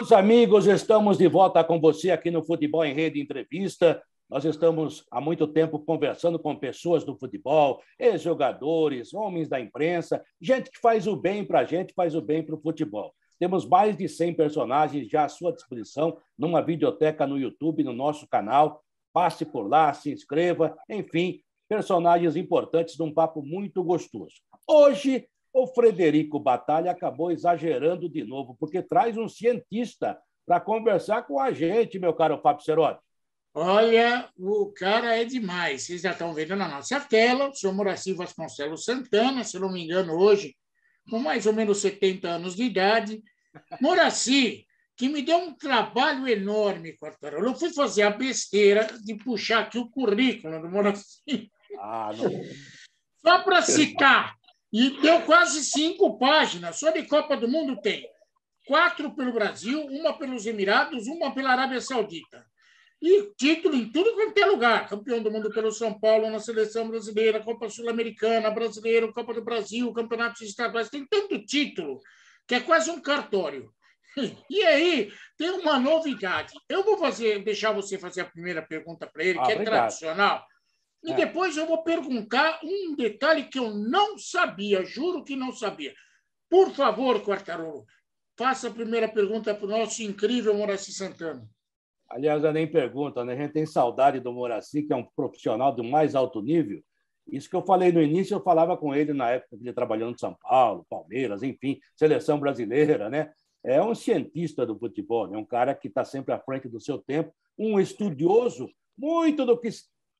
Meus amigos, estamos de volta com você aqui no Futebol em Rede Entrevista. Nós estamos há muito tempo conversando com pessoas do futebol, ex-jogadores, homens da imprensa, gente que faz o bem para a gente, faz o bem para o futebol. Temos mais de 100 personagens já à sua disposição numa videoteca no YouTube, no nosso canal. Passe por lá, se inscreva, enfim, personagens importantes de um papo muito gostoso. Hoje, o Frederico Batalha acabou exagerando de novo, porque traz um cientista para conversar com a gente, meu caro Fábio Cerotti. Olha, o cara é demais. Vocês já estão vendo na nossa tela, o senhor Moraci Vasconcelos Santana, se não me engano, hoje, com mais ou menos 70 anos de idade. Moraci, que me deu um trabalho enorme, Quartarolo. Eu fui fazer a besteira de puxar aqui o currículo do Moraci. Ah, não. Só para citar, e deu quase cinco páginas. Só de Copa do Mundo tem quatro pelo Brasil, uma pelos Emirados, uma pela Arábia Saudita. E título em tudo quanto é lugar. Campeão do mundo pelo São Paulo, na seleção brasileira, Copa Sul-Americana, Brasileiro, Copa do Brasil, Campeonatos Estaduais. Tem tanto título que é quase um cartório. E aí, tem uma novidade. Eu vou fazer, deixar você fazer a primeira pergunta para ele, ah, que é obrigado. tradicional. E é. depois eu vou perguntar um detalhe que eu não sabia, juro que não sabia. Por favor, Quartarolo, faça a primeira pergunta para o nosso incrível Moraci Santana. Aliás, eu nem pergunta, né? A gente tem saudade do Moraci, que é um profissional do mais alto nível. Isso que eu falei no início, eu falava com ele na época que ele trabalhando no São Paulo, Palmeiras, enfim, seleção brasileira, né? É um cientista do futebol, né? um cara que está sempre à frente do seu tempo, um estudioso muito do que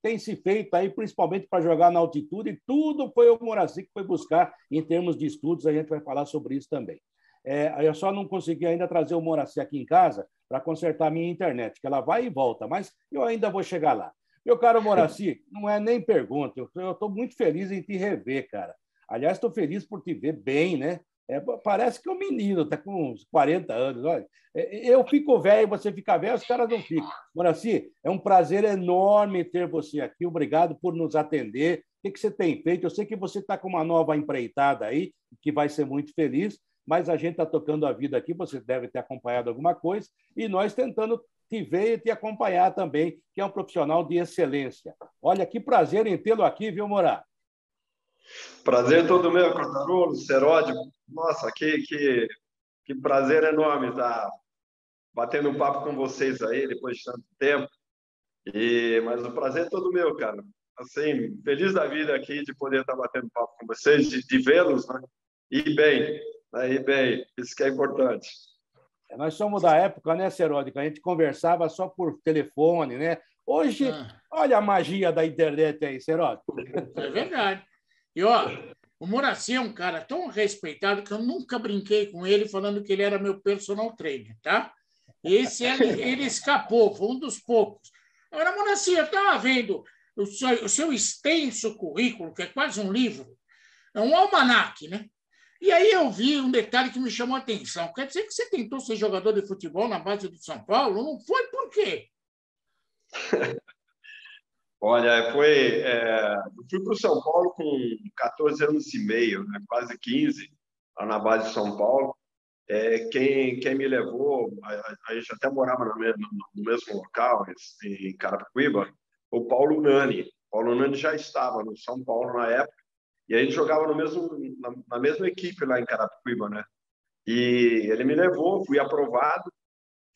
tem se feito aí, principalmente para jogar na altitude, e tudo foi o Moraci que foi buscar em termos de estudos, a gente vai falar sobre isso também. É, eu só não consegui ainda trazer o Moraci aqui em casa para consertar a minha internet, que ela vai e volta, mas eu ainda vou chegar lá. Meu caro Moraci, não é nem pergunta, eu estou muito feliz em te rever, cara. Aliás, estou feliz por te ver bem, né? É, parece que é um menino, está com uns 40 anos. Olha. É, eu fico velho, você fica velho, os caras não ficam. Moraci, é um prazer enorme ter você aqui. Obrigado por nos atender. O que, você tem feito? Eu sei que você está com uma nova empreitada aí, que vai ser muito feliz, mas a gente está tocando a vida aqui, você deve ter acompanhado alguma coisa, e nós tentando te ver e te acompanhar também, que é um profissional de excelência. Olha, que prazer em tê-lo aqui, viu, Morar? Prazer todo meu, Cortarolo, Seródio. Nossa, que, que, que prazer enorme estar batendo um papo com vocês aí depois de tanto tempo. E, mas o prazer é todo meu, cara. Assim, feliz da vida aqui de poder estar batendo papo com vocês, de, de vê-los, né? E bem, né? e bem, isso que é importante. É, nós somos da época, né, Seródico? A gente conversava só por telefone, né? Hoje, ah. olha a magia da internet aí, Seródico. É verdade. E, ó, o Moraci é um cara tão respeitado que eu nunca brinquei com ele falando que ele era meu personal trainer, tá? Esse ele, ele escapou, foi um dos poucos. Agora, Moraci, eu estava vendo o seu, o seu extenso currículo, que é quase um livro, é um almanaque, né? E aí eu vi um detalhe que me chamou a atenção. Quer dizer que você tentou ser jogador de futebol na base do São Paulo? Não foi por quê? Olha, foi. É, eu fui para o São Paulo com 14 anos e meio, né, quase 15, lá na base de São Paulo. É, quem, quem me levou, a, a gente até morava no mesmo, no mesmo local, em Carapicuíba, o Paulo Nani. O Paulo Nani já estava no São Paulo na época, e a gente jogava no mesmo, na, na mesma equipe lá em Carapicuíba, né? E ele me levou, fui aprovado,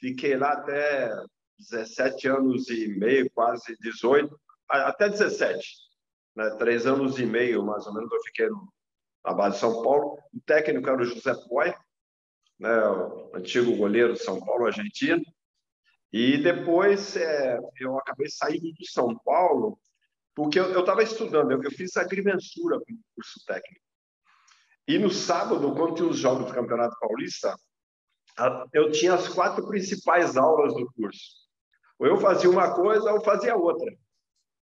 fiquei lá até 17 anos e meio, quase 18 até 17, né? três anos e meio, mais ou menos, eu fiquei no, na base de São Paulo. O técnico era o José Poi, né? o antigo goleiro de São Paulo, argentino. E depois é, eu acabei saindo de São Paulo, porque eu estava estudando, eu, eu, fiz agrimensura com o curso técnico. E no sábado, quando tinha os jogos do Campeonato Paulista, eu tinha as quatro principais aulas do curso. Ou eu fazia uma coisa ou fazia outra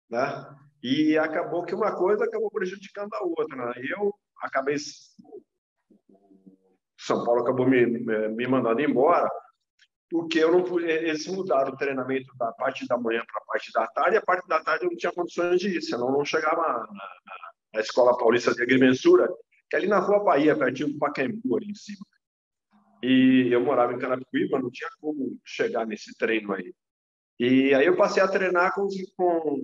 né? E acabou que uma coisa acabou prejudicando a outra. Né? Eu acabei São Paulo acabou me, me mandando embora porque eu não eles mudaram o treinamento da parte da manhã para a parte da tarde e a parte da tarde eu não tinha condições de ir, senão não chegava na, na, na Escola Paulista de Agrimensura, que é ali na Rua Bahia, pertinho do Pacaembu, ali em cima. e eu morava em Carapicuíba, não tinha como chegar nesse treino aí. E aí eu passei a treinar com, com,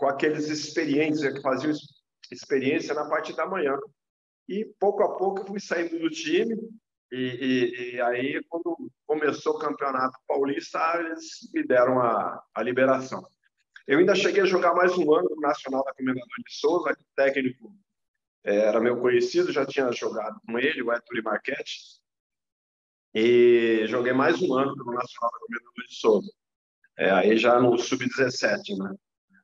com aqueles experientes que faziam experiência na parte da manhã. E pouco a pouco eu fui saindo do time. E, e, e aí, quando começou o campeonato paulista, eles me deram a, a liberação. Eu ainda cheguei a jogar mais um ano no Nacional da Comendador de Souza, que técnico é, era meu conhecido, já tinha jogado com ele, o Héctor Marchetti. E joguei mais um ano no Nacional da Comendador de Souza. É, aí já no Sub-17, né?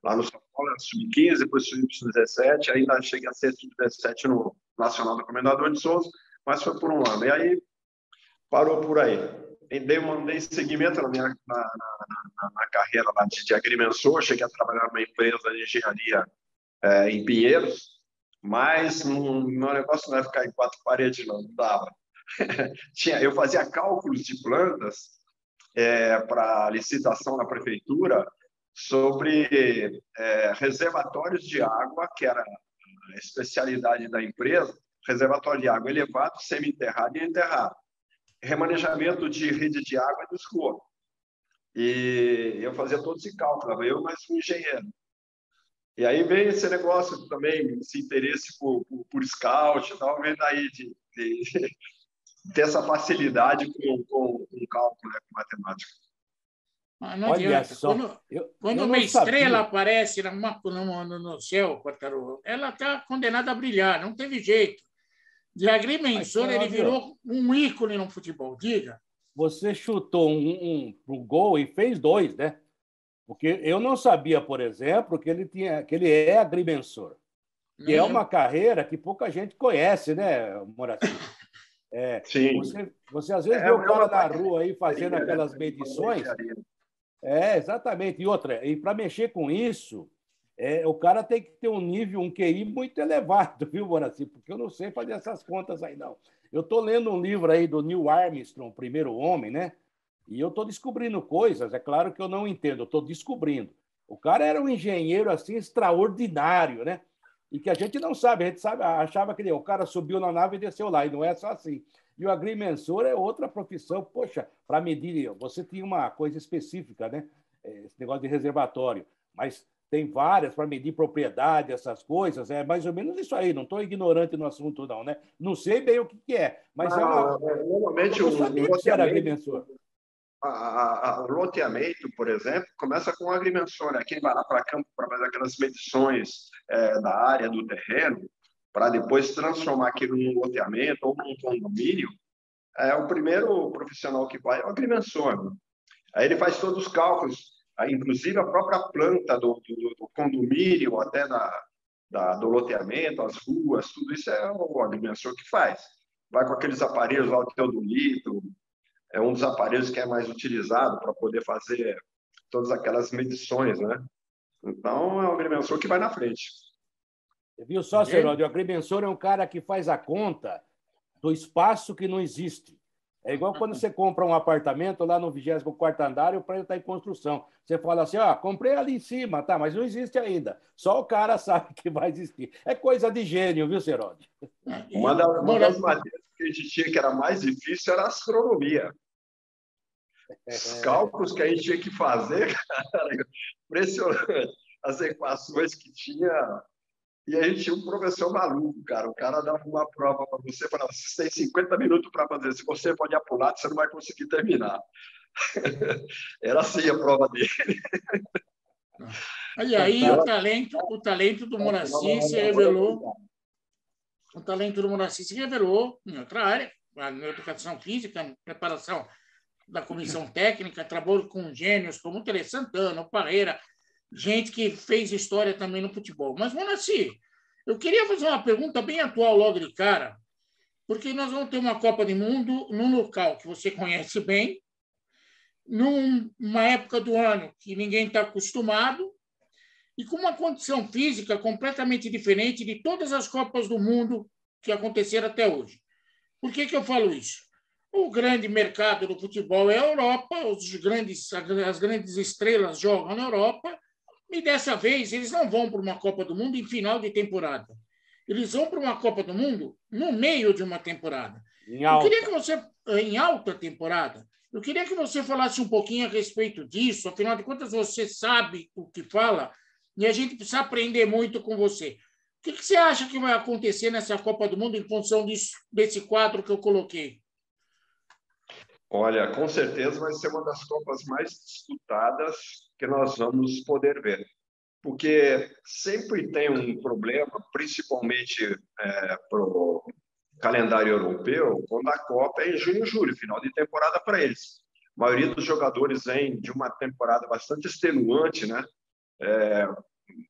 Lá no São Paulo era Sub-15, depois Sub-17, ainda cheguei a ser Sub-17 no Nacional da Comendador de Souza, mas foi por um ano. E aí parou por aí. Dei, dei seguimento na minha na, na, na carreira lá de, de agrimensor, cheguei a trabalhar numa empresa de engenharia é, em Pinheiros, mas não, meu negócio não é ficar em quatro paredes, não, não dava. Tinha, eu fazia cálculos de plantas é, para licitação na prefeitura sobre é, reservatórios de água, que era a especialidade da empresa, reservatório de água elevado, semi-enterrado e enterrado. Remanejamento de rede de água e de esgoto. E eu fazia todo esse cálculo, eu mais um engenheiro. E aí vem esse negócio também, esse interesse por, por, por scout tal, vem daí de, de ter essa facilidade com, com, com cálculo, né, com matemática. Mas não Olha adianta. Só, quando, eu, quando eu uma estrela sabia. aparece numa, no, no céu, ela está condenada a brilhar, não teve jeito. De agrimensor, ele virou um ícone no futebol. Diga. Você chutou um, um, um gol e fez dois, né? Porque eu não sabia, por exemplo, que ele, tinha, que ele é agrimensor. Que é uma carreira que pouca gente conhece, né, Moraci? É, Sim. Você, você às vezes é, vê o cara na rua aí fazendo aquelas medições. É, exatamente. E outra, e para mexer com isso, é, o cara tem que ter um nível, um QI muito elevado, viu, Moraci? Porque eu não sei fazer essas contas aí, não. Eu estou lendo um livro aí do Neil Armstrong, Primeiro Homem, né? E eu estou descobrindo coisas, é claro que eu não entendo, eu estou descobrindo. O cara era um engenheiro assim extraordinário, né? E que a gente não sabe, a gente sabe, achava que o cara subiu na nave e desceu lá, e não é só assim. E o agrimensor é outra profissão, poxa, para medir, você tinha uma coisa específica, né? É, esse negócio de reservatório, mas tem várias para medir propriedade, essas coisas, é mais ou menos isso aí, não estou ignorante no assunto, não, né? Não sei bem o que, que é, mas é uma. É, normalmente o, o, que era agrimensor a, o loteamento, por exemplo, começa com o agrimensor, né? quem vai lá para campo para fazer aquelas medições é, da área do terreno, para depois transformar aquilo num loteamento ou num condomínio, é o primeiro profissional que vai é o agrimensor. Né? Aí ele faz todos os cálculos, inclusive a própria planta do, do, do condomínio, até da, da, do loteamento, as ruas, tudo isso é o agrimensor que faz. Vai com aqueles aparelhos lá, o teodolito, é um dos aparelhos que é mais utilizado para poder fazer todas aquelas medições, né? Então, é o agrimensor que vai na frente. Viu só, Seródio? O agrimensor é um cara que faz a conta do espaço que não existe. É igual quando você compra um apartamento lá no 24 andar e o prédio está em construção. Você fala assim, ó, comprei ali em cima, tá, mas não existe ainda. Só o cara sabe que vai existir. É coisa de gênio, viu, Serode? Uma, das, uma das matérias que a gente tinha que era mais difícil era a astronomia. Os cálculos que a gente tinha que fazer, cara, impressionante. As equações que tinha. E a gente tinha um professor maluco, cara. O cara dava uma prova para você, falava: você tem 50 minutos para fazer. Se você pode apurar, você não vai conseguir terminar. Era assim a prova dele. E aí o talento, o talento do Moraci se revelou. O talento do Moraci se revelou em outra área, na educação física, preparação da comissão técnica, trabalhou com gênios como o Tele Santana, o Parreira, gente que fez história também no futebol. Mas, Monaci, eu queria fazer uma pergunta bem atual logo de cara, porque nós vamos ter uma Copa do Mundo num local que você conhece bem, numa época do ano que ninguém está acostumado, e com uma condição física completamente diferente de todas as Copas do Mundo que aconteceram até hoje. Por que, que eu falo isso? O grande mercado do futebol é a Europa, os grandes, as grandes estrelas jogam na Europa, e dessa vez eles não vão para uma Copa do Mundo em final de temporada. eles vão para uma Copa do Mundo no meio de uma temporada. Em alta. Eu queria que você, em alta temporada, eu queria que você falasse um pouquinho a respeito disso, afinal de contas, você sabe o que fala e a gente precisa aprender muito com você. O que, que você acha que vai acontecer nessa Copa do Mundo em função disso, desse quadro que eu coloquei? Olha, com certeza vai ser uma das Copas mais disputadas que nós vamos poder ver. Porque sempre tem um problema, principalmente é, para o calendário europeu, quando a Copa é em junho e julho, final de temporada para eles. A maioria dos jogadores vem de uma temporada bastante extenuante, né? É,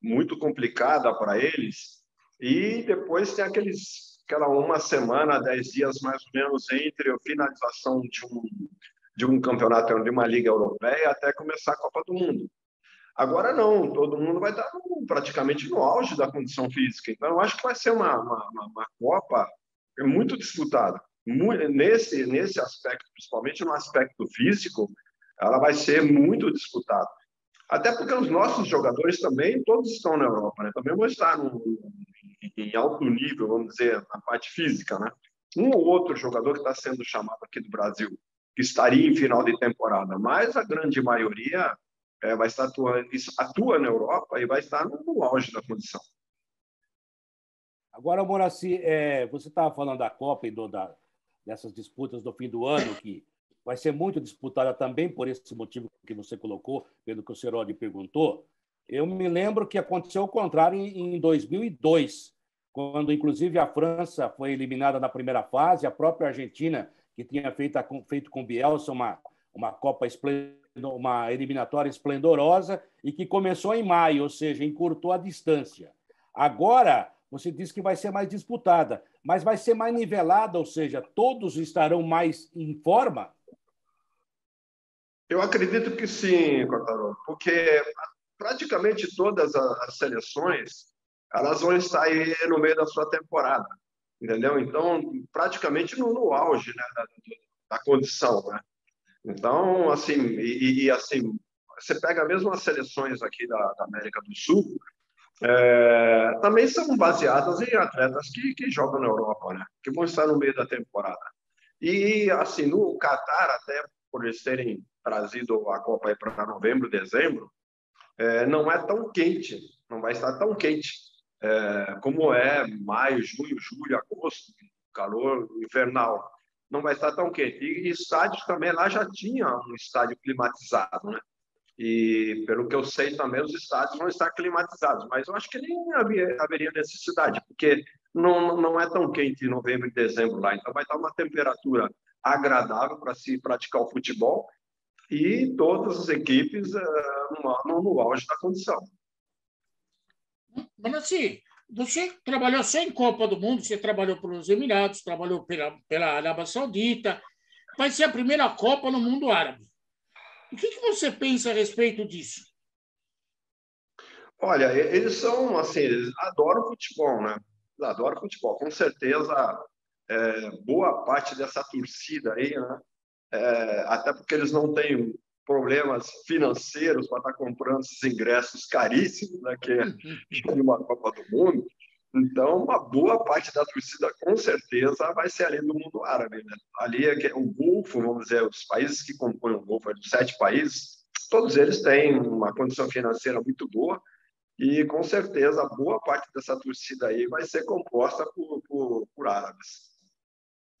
muito complicada para eles. E depois tem aqueles aquela uma semana, dez dias mais ou menos entre a finalização de um, de um campeonato de uma liga europeia até começar a Copa do Mundo. Agora não, todo mundo vai estar no, praticamente no auge da condição física. Então, eu acho que vai ser uma, uma, uma, uma Copa muito disputada. Nesse, nesse aspecto, principalmente no aspecto físico, ela vai ser muito disputada. Até porque os nossos jogadores também, todos estão na Europa, né? também vão estar no, em alto nível, vamos dizer, na parte física, né? Um ou outro jogador que está sendo chamado aqui do Brasil, que estaria em final de temporada, mas a grande maioria é, vai estar atuando, atua na Europa e vai estar no auge da condição. Agora, Moraci, é, você estava falando da Copa e do, da, dessas disputas do fim do ano, que vai ser muito disputada também por esse motivo que você colocou, pelo que o Serodi perguntou. Eu me lembro que aconteceu o contrário em 2002, quando inclusive a França foi eliminada na primeira fase, a própria Argentina, que tinha feito, feito com Bielsa uma, uma Copa uma eliminatória esplendorosa e que começou em maio, ou seja, encurtou a distância. Agora, você diz que vai ser mais disputada, mas vai ser mais nivelada, ou seja, todos estarão mais em forma? Eu acredito que sim, Cotarolo, porque praticamente todas as seleções elas vão estar aí no meio da sua temporada, entendeu? Então, praticamente no, no auge né, da, da, condição, né? Então, assim, e, e, assim, você pega mesmo as seleções aqui da, da América do Sul, é, também são baseadas em atletas que, que jogam na Europa, né? Que vão estar no meio da temporada. E, assim, no Catar, até por eles terem trazido a Copa para novembro, dezembro, é, não é tão quente, não vai estar tão quente é, como é maio, junho, julho, agosto, calor infernal. Não vai estar tão quente. E estádios também, lá já tinha um estádio climatizado, né? E, pelo que eu sei também, os estádios vão estar climatizados. Mas eu acho que nem havia, haveria necessidade, porque não, não é tão quente em novembro e dezembro lá. Então, vai estar uma temperatura agradável para se praticar o futebol e todas as equipes uh, no, no auge da condição. Mas assim, você trabalhou só em Copa do Mundo, você trabalhou pelos Emirados, trabalhou pela, pela Arábia Saudita, vai ser a primeira Copa no mundo árabe. O que, que você pensa a respeito disso? Olha, eles são assim, eles adoram futebol, né? Eles adoram futebol. Com certeza, é, boa parte dessa torcida aí, né? É, até porque eles não têm problemas financeiros para estar comprando esses ingressos caríssimos, né, que é de uma Copa do Mundo. Então, uma boa parte da torcida, com certeza, vai ser ali do mundo árabe. Né? Ali é o Golfo, vamos dizer, os países que compõem o Golfo, os sete países, todos eles têm uma condição financeira muito boa e, com certeza, boa parte dessa torcida aí vai ser composta por, por, por árabes.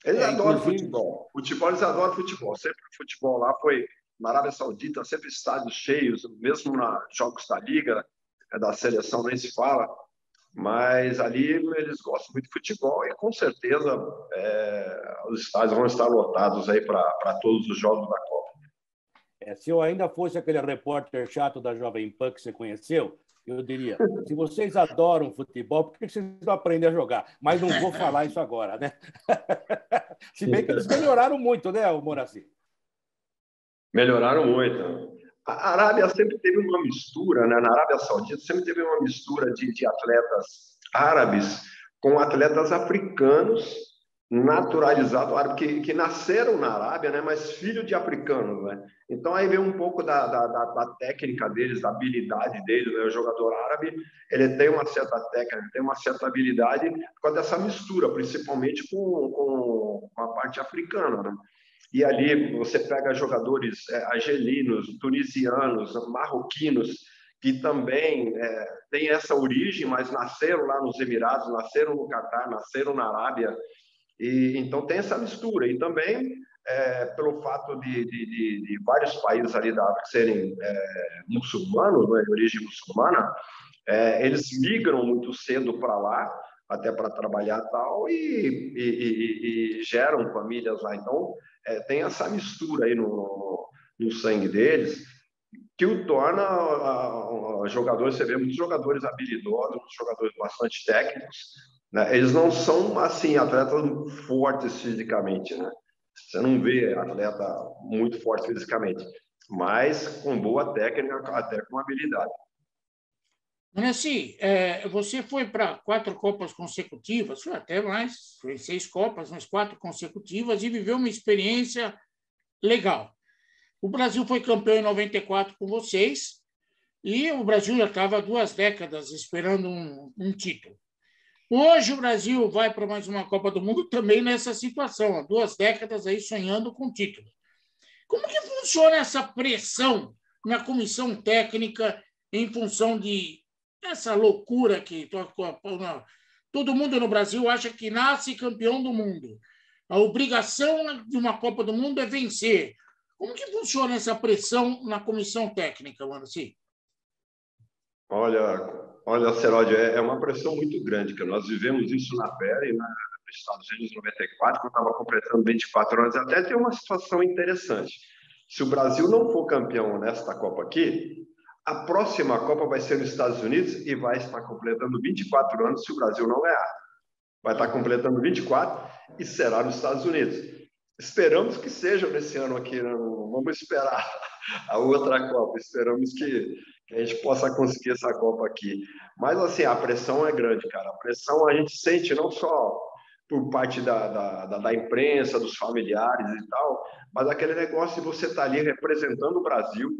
Eles é, adoram inclusive... futebol. Futebol, eles adoram futebol. Sempre o futebol lá foi na Arábia Saudita, sempre estádios cheios, mesmo nos jogos da Liga, é, da seleção nem se fala, mas ali eles gostam muito de futebol e com certeza é, os estádios vão estar lotados aí para todos os jogos da Copa. É, se eu ainda fosse aquele repórter chato da Jovem Pan que você conheceu, eu diria: se vocês adoram futebol, por que vocês não aprendem a jogar? Mas não vou falar isso agora, né? se bem que eles melhoraram muito, né, Moraci? Melhoraram muito. A Arábia sempre teve uma mistura, né? na Arábia Saudita sempre teve uma mistura de, de atletas árabes com atletas africanos naturalizado árabe, que, que nasceram na Arábia, né, mas filho de africanos. Né? Então, aí vem um pouco da, da, da técnica deles, da habilidade deles. Né? O jogador árabe ele tem uma certa técnica, tem uma certa habilidade por causa dessa mistura, principalmente com, com, com a parte africana. Né? E ali você pega jogadores é, argelinos, tunisianos, marroquinos, que também é, têm essa origem, mas nasceram lá nos Emirados, nasceram no Catar, nasceram na Arábia, e, então tem essa mistura. E também, é, pelo fato de, de, de, de, vários países ali da África serem é, muçulmanos, né, de origem muçulmana, é, eles migram muito cedo para lá, até para trabalhar tal, e, e, e, e, geram famílias lá. Então, é, tem essa mistura aí no, no sangue deles, que o torna a, a, jogadores, você vê muitos jogadores habilidosos, jogadores bastante técnicos, né? Eles não são, assim, atletas fortes fisicamente, né? Você não vê atleta muito forte fisicamente, mas com boa técnica, até com habilidade. Nancy, é, você foi para quatro Copas consecutivas, até mais, foi seis Copas, mas quatro consecutivas, e viveu uma experiência legal. O Brasil foi campeão em 94 com vocês, e o Brasil já estava duas décadas esperando um, um título. Hoje o Brasil vai para mais uma Copa do Mundo também nessa situação, há duas décadas aí sonhando com título. Como que funciona essa pressão na comissão técnica em função de essa loucura que todo mundo no Brasil acha que nasce campeão do mundo? A obrigação de uma Copa do Mundo é vencer. Como que funciona essa pressão na comissão técnica, Manoci? Olha, Olha, Seródio, é, é uma pressão muito grande, que nós vivemos isso na pele, na, nos Estados Unidos, em 94, quando estava completando 24 anos. Até tem uma situação interessante. Se o Brasil não for campeão nesta Copa aqui, a próxima Copa vai ser nos Estados Unidos e vai estar completando 24 anos se o Brasil não ganhar. Vai estar completando 24 e será nos Estados Unidos. Esperamos que seja nesse ano aqui, não né? vamos esperar a outra Copa. Esperamos que que a gente possa conseguir essa Copa aqui. Mas, assim, a pressão é grande, cara. A pressão a gente sente não só por parte da, da, da, da imprensa, dos familiares e tal, mas aquele negócio de você estar tá ali representando o Brasil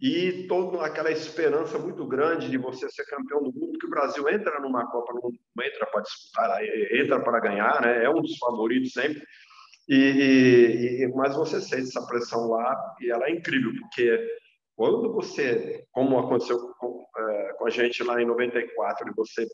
e toda aquela esperança muito grande de você ser campeão do mundo, que o Brasil entra numa Copa, não entra para disputar, entra para ganhar, né? É um dos favoritos sempre. E, e, mas você sente essa pressão lá e ela é incrível, porque quando você, como aconteceu com, é, com a gente lá em 94, você,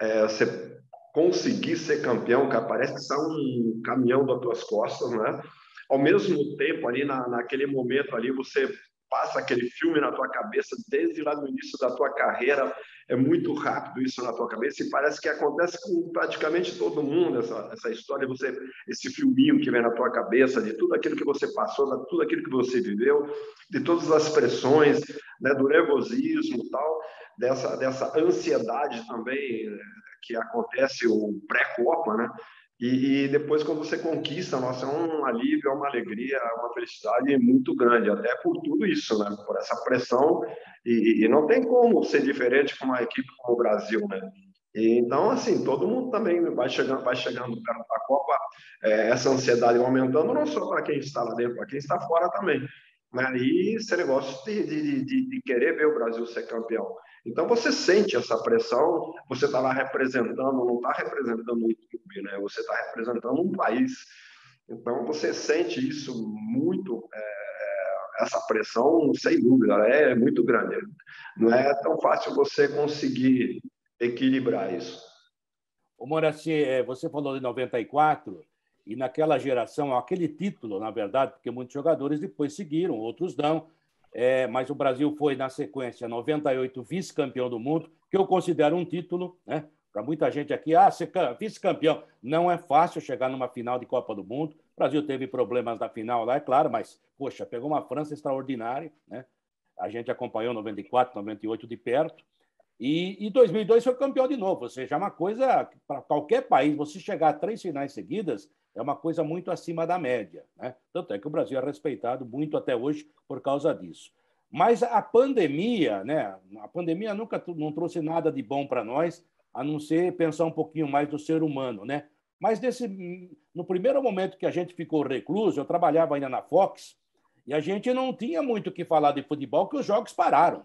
é, você conseguir ser campeão, cara, parece que sai um caminhão das tuas costas, né? Ao mesmo tempo, ali na, naquele momento ali, você passa aquele filme na tua cabeça desde lá no início da tua carreira, é muito rápido isso na tua cabeça e parece que acontece com praticamente todo mundo essa, essa história, você esse filminho que vem na tua cabeça de tudo aquilo que você passou, de tudo aquilo que você viveu, de todas as pressões, né, do nervosismo, tal, dessa dessa ansiedade também eh, que acontece o pré-copa, né? E, e, depois, quando você conquista, nossa, é um alívio, é uma alegria, é uma felicidade muito grande, até por tudo isso, né? Por essa pressão. E, e não tem como ser diferente com uma equipe como o Brasil, né? E, então, assim, todo mundo também vai chegando, vai chegando perto da Copa, é, essa ansiedade aumentando, não só para quem está lá dentro, para quem está fora também. Né? E esse negócio de, de, de, de querer ver o Brasil ser campeão. Então você sente essa pressão, você está lá representando, não está representando um clube, né? Você está representando um país. Então você sente isso muito, é, essa pressão, sem dúvida, é muito grande. Não é tão fácil você conseguir equilibrar isso. O Moraci, é, você falou de 94 e naquela geração, aquele título, na verdade, porque muitos jogadores depois seguiram, outros não é, mas o Brasil foi, na sequência, 98 vice-campeão do mundo, que eu considero um título, né? Para muita gente aqui, ah, ser vice-campeão. Não é fácil chegar numa final de Copa do Mundo. O Brasil teve problemas na final lá, é claro, mas, poxa, pegou uma França extraordinária, né? A gente acompanhou 94, 98 de perto. E, e 2002 foi campeão de novo. Ou seja, é uma coisa, para qualquer país, você chegar a três finais seguidas, é uma coisa muito acima da média. Né? Tanto é que o Brasil é respeitado muito até hoje por causa disso. Mas a pandemia, né? a pandemia nunca não trouxe nada de bom para nós, a não ser pensar um pouquinho mais do ser humano. Né? Mas nesse, no primeiro momento que a gente ficou recluso, eu trabalhava ainda na Fox, e a gente não tinha muito o que falar de futebol, porque os jogos pararam.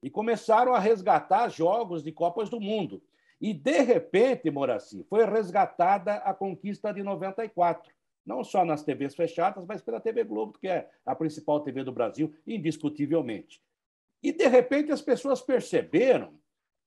E começaram a resgatar jogos de Copas do Mundo. E, de repente, Moraci, foi resgatada a conquista de 94. Não só nas TVs fechadas, mas pela TV Globo, que é a principal TV do Brasil, indiscutivelmente. E, de repente, as pessoas perceberam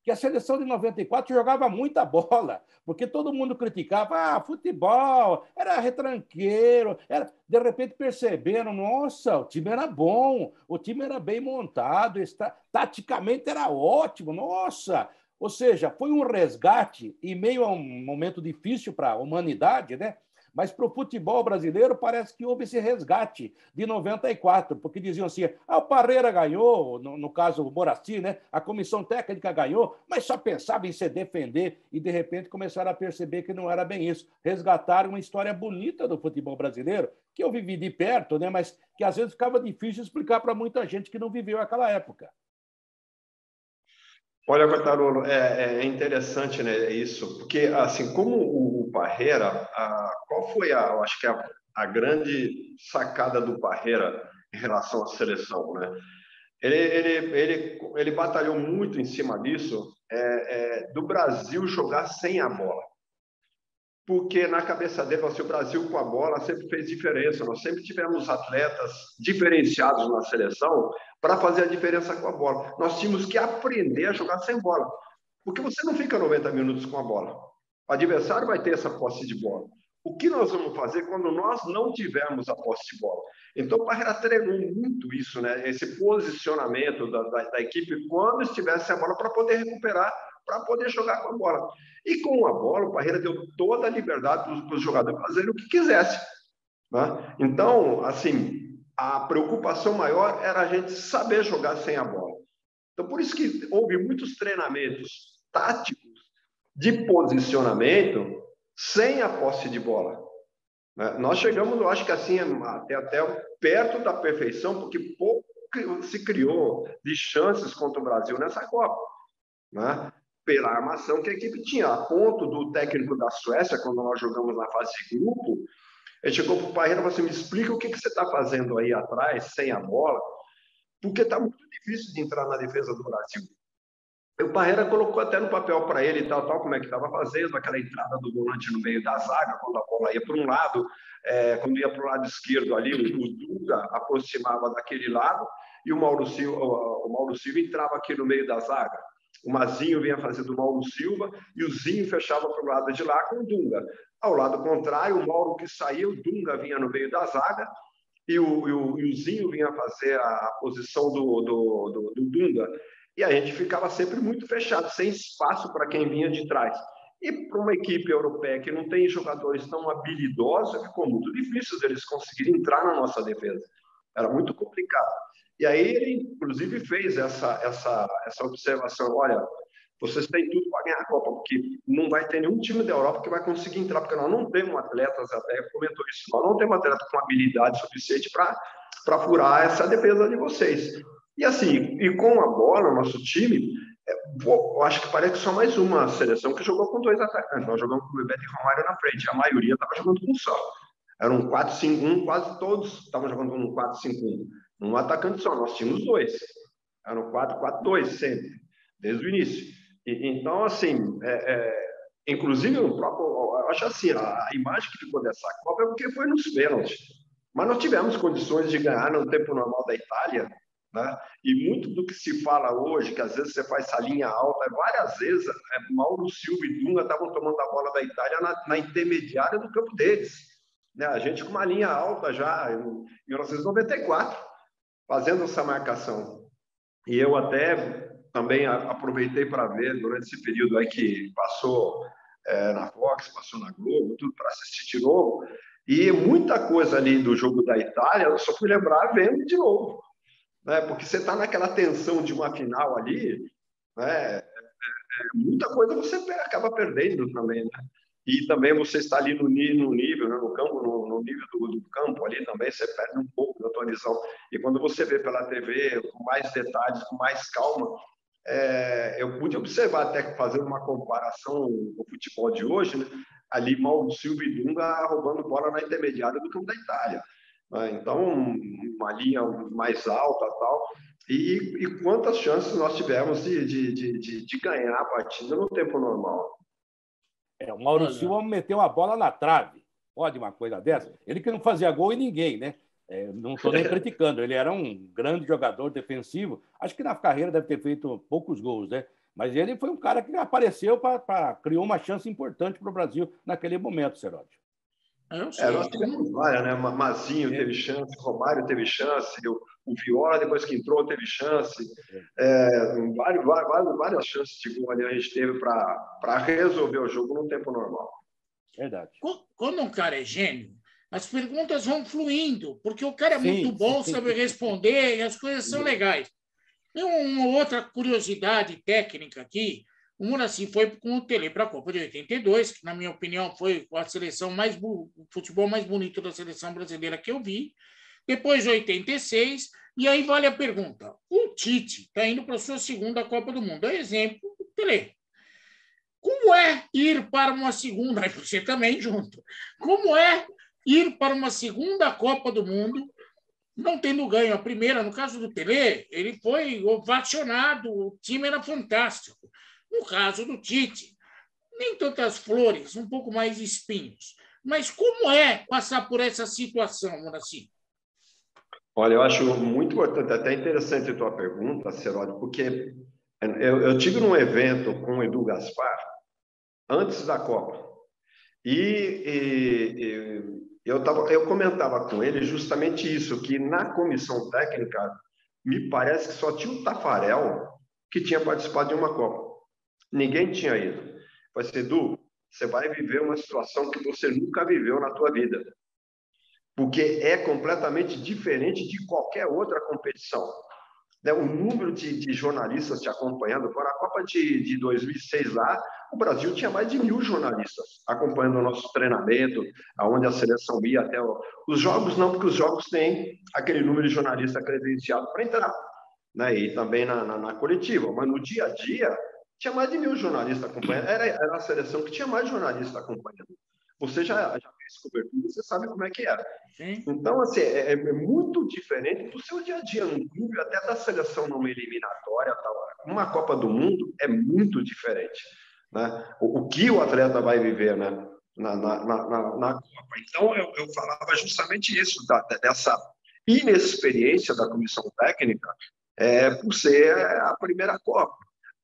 que a seleção de 94 jogava muita bola, porque todo mundo criticava, ah, futebol, era retranqueiro, era... de repente perceberam, nossa, o time era bom, o time era bem montado, está... taticamente era ótimo, nossa, ou seja, foi um resgate em meio a um momento difícil para a humanidade, né? Mas para o futebol brasileiro parece que houve esse resgate de 94, porque diziam assim: ah, o Parreira ganhou, no, no caso o Moraci, né? a comissão técnica ganhou, mas só pensava em se defender e de repente começaram a perceber que não era bem isso. Resgataram uma história bonita do futebol brasileiro, que eu vivi de perto, né? mas que às vezes ficava difícil explicar para muita gente que não viveu aquela época. Olha, Quartarolo, é, é, interessante né, isso, porque, assim, como o, Parreira, a, qual foi, a, eu acho que a, a grande sacada do Parreira em relação à seleção, né? Ele, ele, ele, ele batalhou muito em cima disso, é, é, do Brasil jogar sem a bola. Porque na cabeça dele, assim, o Brasil com a bola sempre fez diferença. Nós sempre tivemos atletas diferenciados na seleção, para fazer a diferença com a bola. Nós tínhamos que aprender a jogar sem bola. Porque você não fica 90 minutos com a bola. O adversário vai ter essa posse de bola. O que nós vamos fazer quando nós não tivermos a posse de bola? Então, o Parreira treinou muito isso, né? esse posicionamento da, da, da equipe quando estivesse a bola para poder recuperar, para poder jogar com a bola. E com a bola, o Parreira deu toda a liberdade para os jogadores fazerem o que quisessem. Né? Então, assim, a preocupação maior era a gente saber jogar sem a bola. Então, por isso que houve muitos treinamentos táticos de posicionamento sem a posse de bola. Né? Nós chegamos, eu acho que assim, até, até perto da perfeição, porque pouco se criou de chances contra o Brasil nessa Copa. Né? Pela armação que a equipe tinha. A ponto do técnico da Suécia, quando nós jogamos na fase de grupo, ele chegou para o Parreira e falou assim: me explica o que, que você está fazendo aí atrás, sem a bola, porque está muito difícil de entrar na defesa do Brasil. E o Parreira colocou até no papel para ele tal, tal, como é que estava fazendo, aquela entrada do volante no meio da zaga, quando a bola ia para um lado, é, quando ia para o lado esquerdo ali, o, Dunga aproximava daquele lado e o Mauro Silva, o Mauro Silva entrava aqui no meio da zaga. O Mazinho vinha fazendo o Mauro Silva e o Zinho fechava para o lado de lá com o Dunga. Ao lado contrário, o Mauro que saiu, o Dunga vinha no meio da zaga e o, e o, e o Zinho vinha fazer a posição do, do, do, do Dunga. E a gente ficava sempre muito fechado, sem espaço para quem vinha de trás. E para uma equipe europeia que não tem jogadores tão habilidosos, ficou muito difícil deles conseguirem entrar na nossa defesa. Era muito complicado. E aí ele, inclusive, fez essa, essa, essa observação: olha, vocês têm tudo para ganhar a Copa, porque não vai ter nenhum time da Europa que vai conseguir entrar, porque nós não temos atletas, até comentou isso, nós não temos atleta com habilidade suficiente para furar essa defesa de vocês. E assim, e com a bola, nosso time, é, eu acho que parece só mais uma seleção que jogou com dois atacantes. Nós jogamos com o Bebeto e Romário na frente, a maioria estava jogando com um só. Era um 4-5-1, quase todos estavam jogando com um 4-5-1. Um atacante só, nós tínhamos dois. Era um 4-4-2 sempre, desde o início. E, então, assim, é, é, inclusive o próprio, eu acho assim, a, imagem que ficou dessa Copa é porque foi nos pênaltis. Mas nós tivemos condições de ganhar no tempo normal da Itália, né? E muito do que se fala hoje, que às vezes você faz essa linha alta, várias vezes é, Mauro Silva e Dunga estavam tomando a bola da Itália na, na intermediária do campo deles. Né? A gente com uma linha alta já em 1994, fazendo essa marcação. E eu até também aproveitei para ver durante esse período aí que passou é, na Fox, passou na Globo, tudo para assistir de novo. E muita coisa ali do jogo da Itália, eu só fui lembrar vendo de novo. Né? Porque você está naquela tensão de uma final ali, né? É, é, é muita coisa você acaba perdendo também. Né? E também você está ali no, no nível, né? no campo, no, no nível do, do, campo ali também, você perde um pouco da tua visão. E quando você vê pela TV, com mais detalhes, com mais calma, é, eu pude observar até fazendo uma comparação com o futebol de hoje, né? ali mal Silvio Dunga roubando bola na intermediária do campo da Itália. Né? Então, uma linha mais alta tal. E, e quantas chances nós tivemos de, de, de, de, ganhar a partida no tempo normal? É, o Mauro Silva meteu a bola na trave. Pode uma coisa dessa? Ele que não fazia gol em ninguém, né? É, não estou nem criticando. Ele era um grande jogador defensivo. Acho que na carreira deve ter feito poucos gols, né? Mas ele foi um cara que apareceu para criou uma chance importante para o Brasil naquele momento, Seródio. É, nós tivemos várias, né? Mazinho teve chance, Romário teve chance, o, o Viola, depois que entrou, teve chance. É, várias, várias, várias chances de gol ali a gente teve para resolver o jogo no tempo normal. Verdade. Quando um cara é gênio, as perguntas vão fluindo, porque o cara é sim, muito bom, sim. sabe responder e as coisas são legais. Tem uma outra curiosidade técnica aqui. O Muraci foi com o Tele para a Copa de 82, que, na minha opinião, foi a seleção mais o futebol mais bonito da seleção brasileira que eu vi. Depois, 86, e aí vale a pergunta: o Tite está indo para a sua segunda Copa do Mundo. É exemplo, Tele. Como é ir para uma segunda? Você também junto. Como é ir para uma segunda Copa do Mundo não tendo ganho a primeira, no caso do Pelé, ele foi ovacionado, o time era fantástico. No caso do Tite, nem tantas flores, um pouco mais espinhos. Mas como é passar por essa situação, Moraci? Olha, eu acho muito importante, até interessante a tua pergunta, Seródio, porque eu, eu tive num evento com o Edu Gaspar antes da Copa. E, e, eu, tava, eu comentava com ele justamente isso, que na comissão técnica, me parece que só tinha o Tafarel que tinha participado de uma Copa. Ninguém tinha ido. Falei assim, Edu, você vai viver uma situação que você nunca viveu na tua vida. Porque é completamente diferente de qualquer outra competição. Né? O número de, de jornalistas te acompanhando, para a Copa de, de 2006 lá, o Brasil tinha mais de mil jornalistas acompanhando o nosso treinamento, aonde a seleção ia até o... os jogos não, porque os jogos têm aquele número de jornalistas credenciado para entrar, né? E também na, na, na, coletiva, mas no dia a dia tinha mais de mil jornalistas acompanhando. Era, era a seleção que tinha mais jornalistas acompanhando. Você já, já fez cobertura, você sabe como é que era. Sim. Então, assim, é, é, muito diferente do seu dia a dia no clube, até da seleção numa eliminatória. Tal. Uma Copa do Mundo é muito diferente né? o, o que o atleta vai viver né? na, na, na, na Copa. Então, eu, eu falava justamente isso, da, dessa inexperiência da comissão técnica é, por ser a primeira Copa.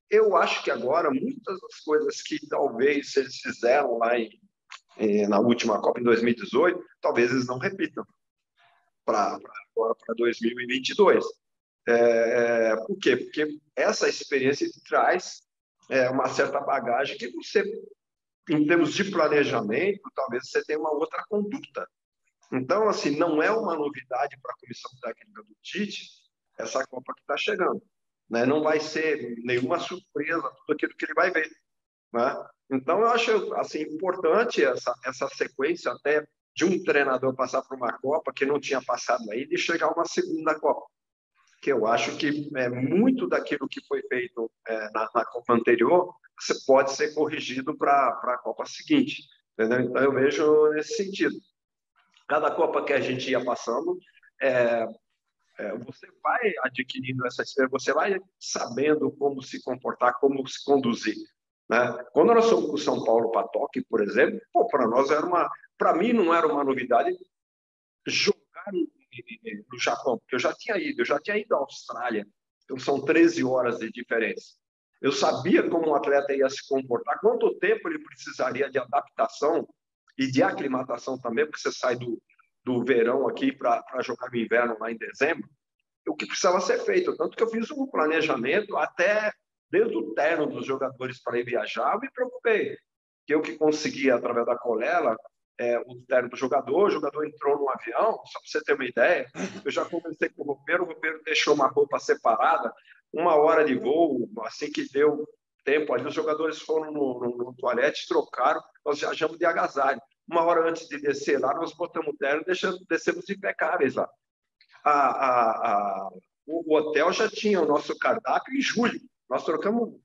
Eu acho que agora muitas das coisas que talvez eles fizeram lá em, em, na última Copa em 2018, talvez eles não repitam para agora para 2022. É, por quê? Porque essa experiência traz é, uma certa bagagem que você, em termos de planejamento, talvez você tenha uma outra conduta. Então, assim, não é uma novidade para a comissão técnica do Tite essa Copa que está chegando. Né? Não vai ser nenhuma surpresa tudo aquilo que ele vai ver. Né? Então, eu acho assim, importante essa, essa sequência até de um treinador passar por uma Copa que não tinha passado ainda e chegar a uma segunda Copa que eu acho que é, muito daquilo que foi feito é, na, na, Copa anterior pode ser corrigido para a Copa seguinte. Entendeu? Então, eu vejo nesse sentido. Cada Copa que a gente ia passando, é, é, você vai adquirindo essa experiência, você vai sabendo como se comportar, como se conduzir. Né? Quando nós fomos com São Paulo para Tóquio, por exemplo, para nós era uma, para mim não era uma novidade jogar no Japão, porque eu já tinha ido, eu já tinha ido à Austrália, então são 13 horas de diferença. Eu sabia como o atleta ia se comportar, quanto tempo ele precisaria de adaptação e de aclimatação também, porque você sai do, do verão aqui para jogar no inverno lá em dezembro, o que precisava ser feito. Tanto que eu fiz um planejamento até desde o terno dos jogadores para ir viajar, eu me preocupei. Que eu que conseguia, através da colela, é, o terno do jogador, o jogador entrou no avião, só para você ter uma ideia, eu já conversei com o roupeiro, o roupeiro deixou uma roupa separada, uma hora de voo, assim que deu tempo, ali os jogadores foram no, no, no toalete, trocaram, nós viajamos de agasalho. Uma hora antes de descer lá, nós botamos o terno e descemos impecáveis lá. A, a, a, o hotel já tinha o nosso cardápio em julho, nós trocamos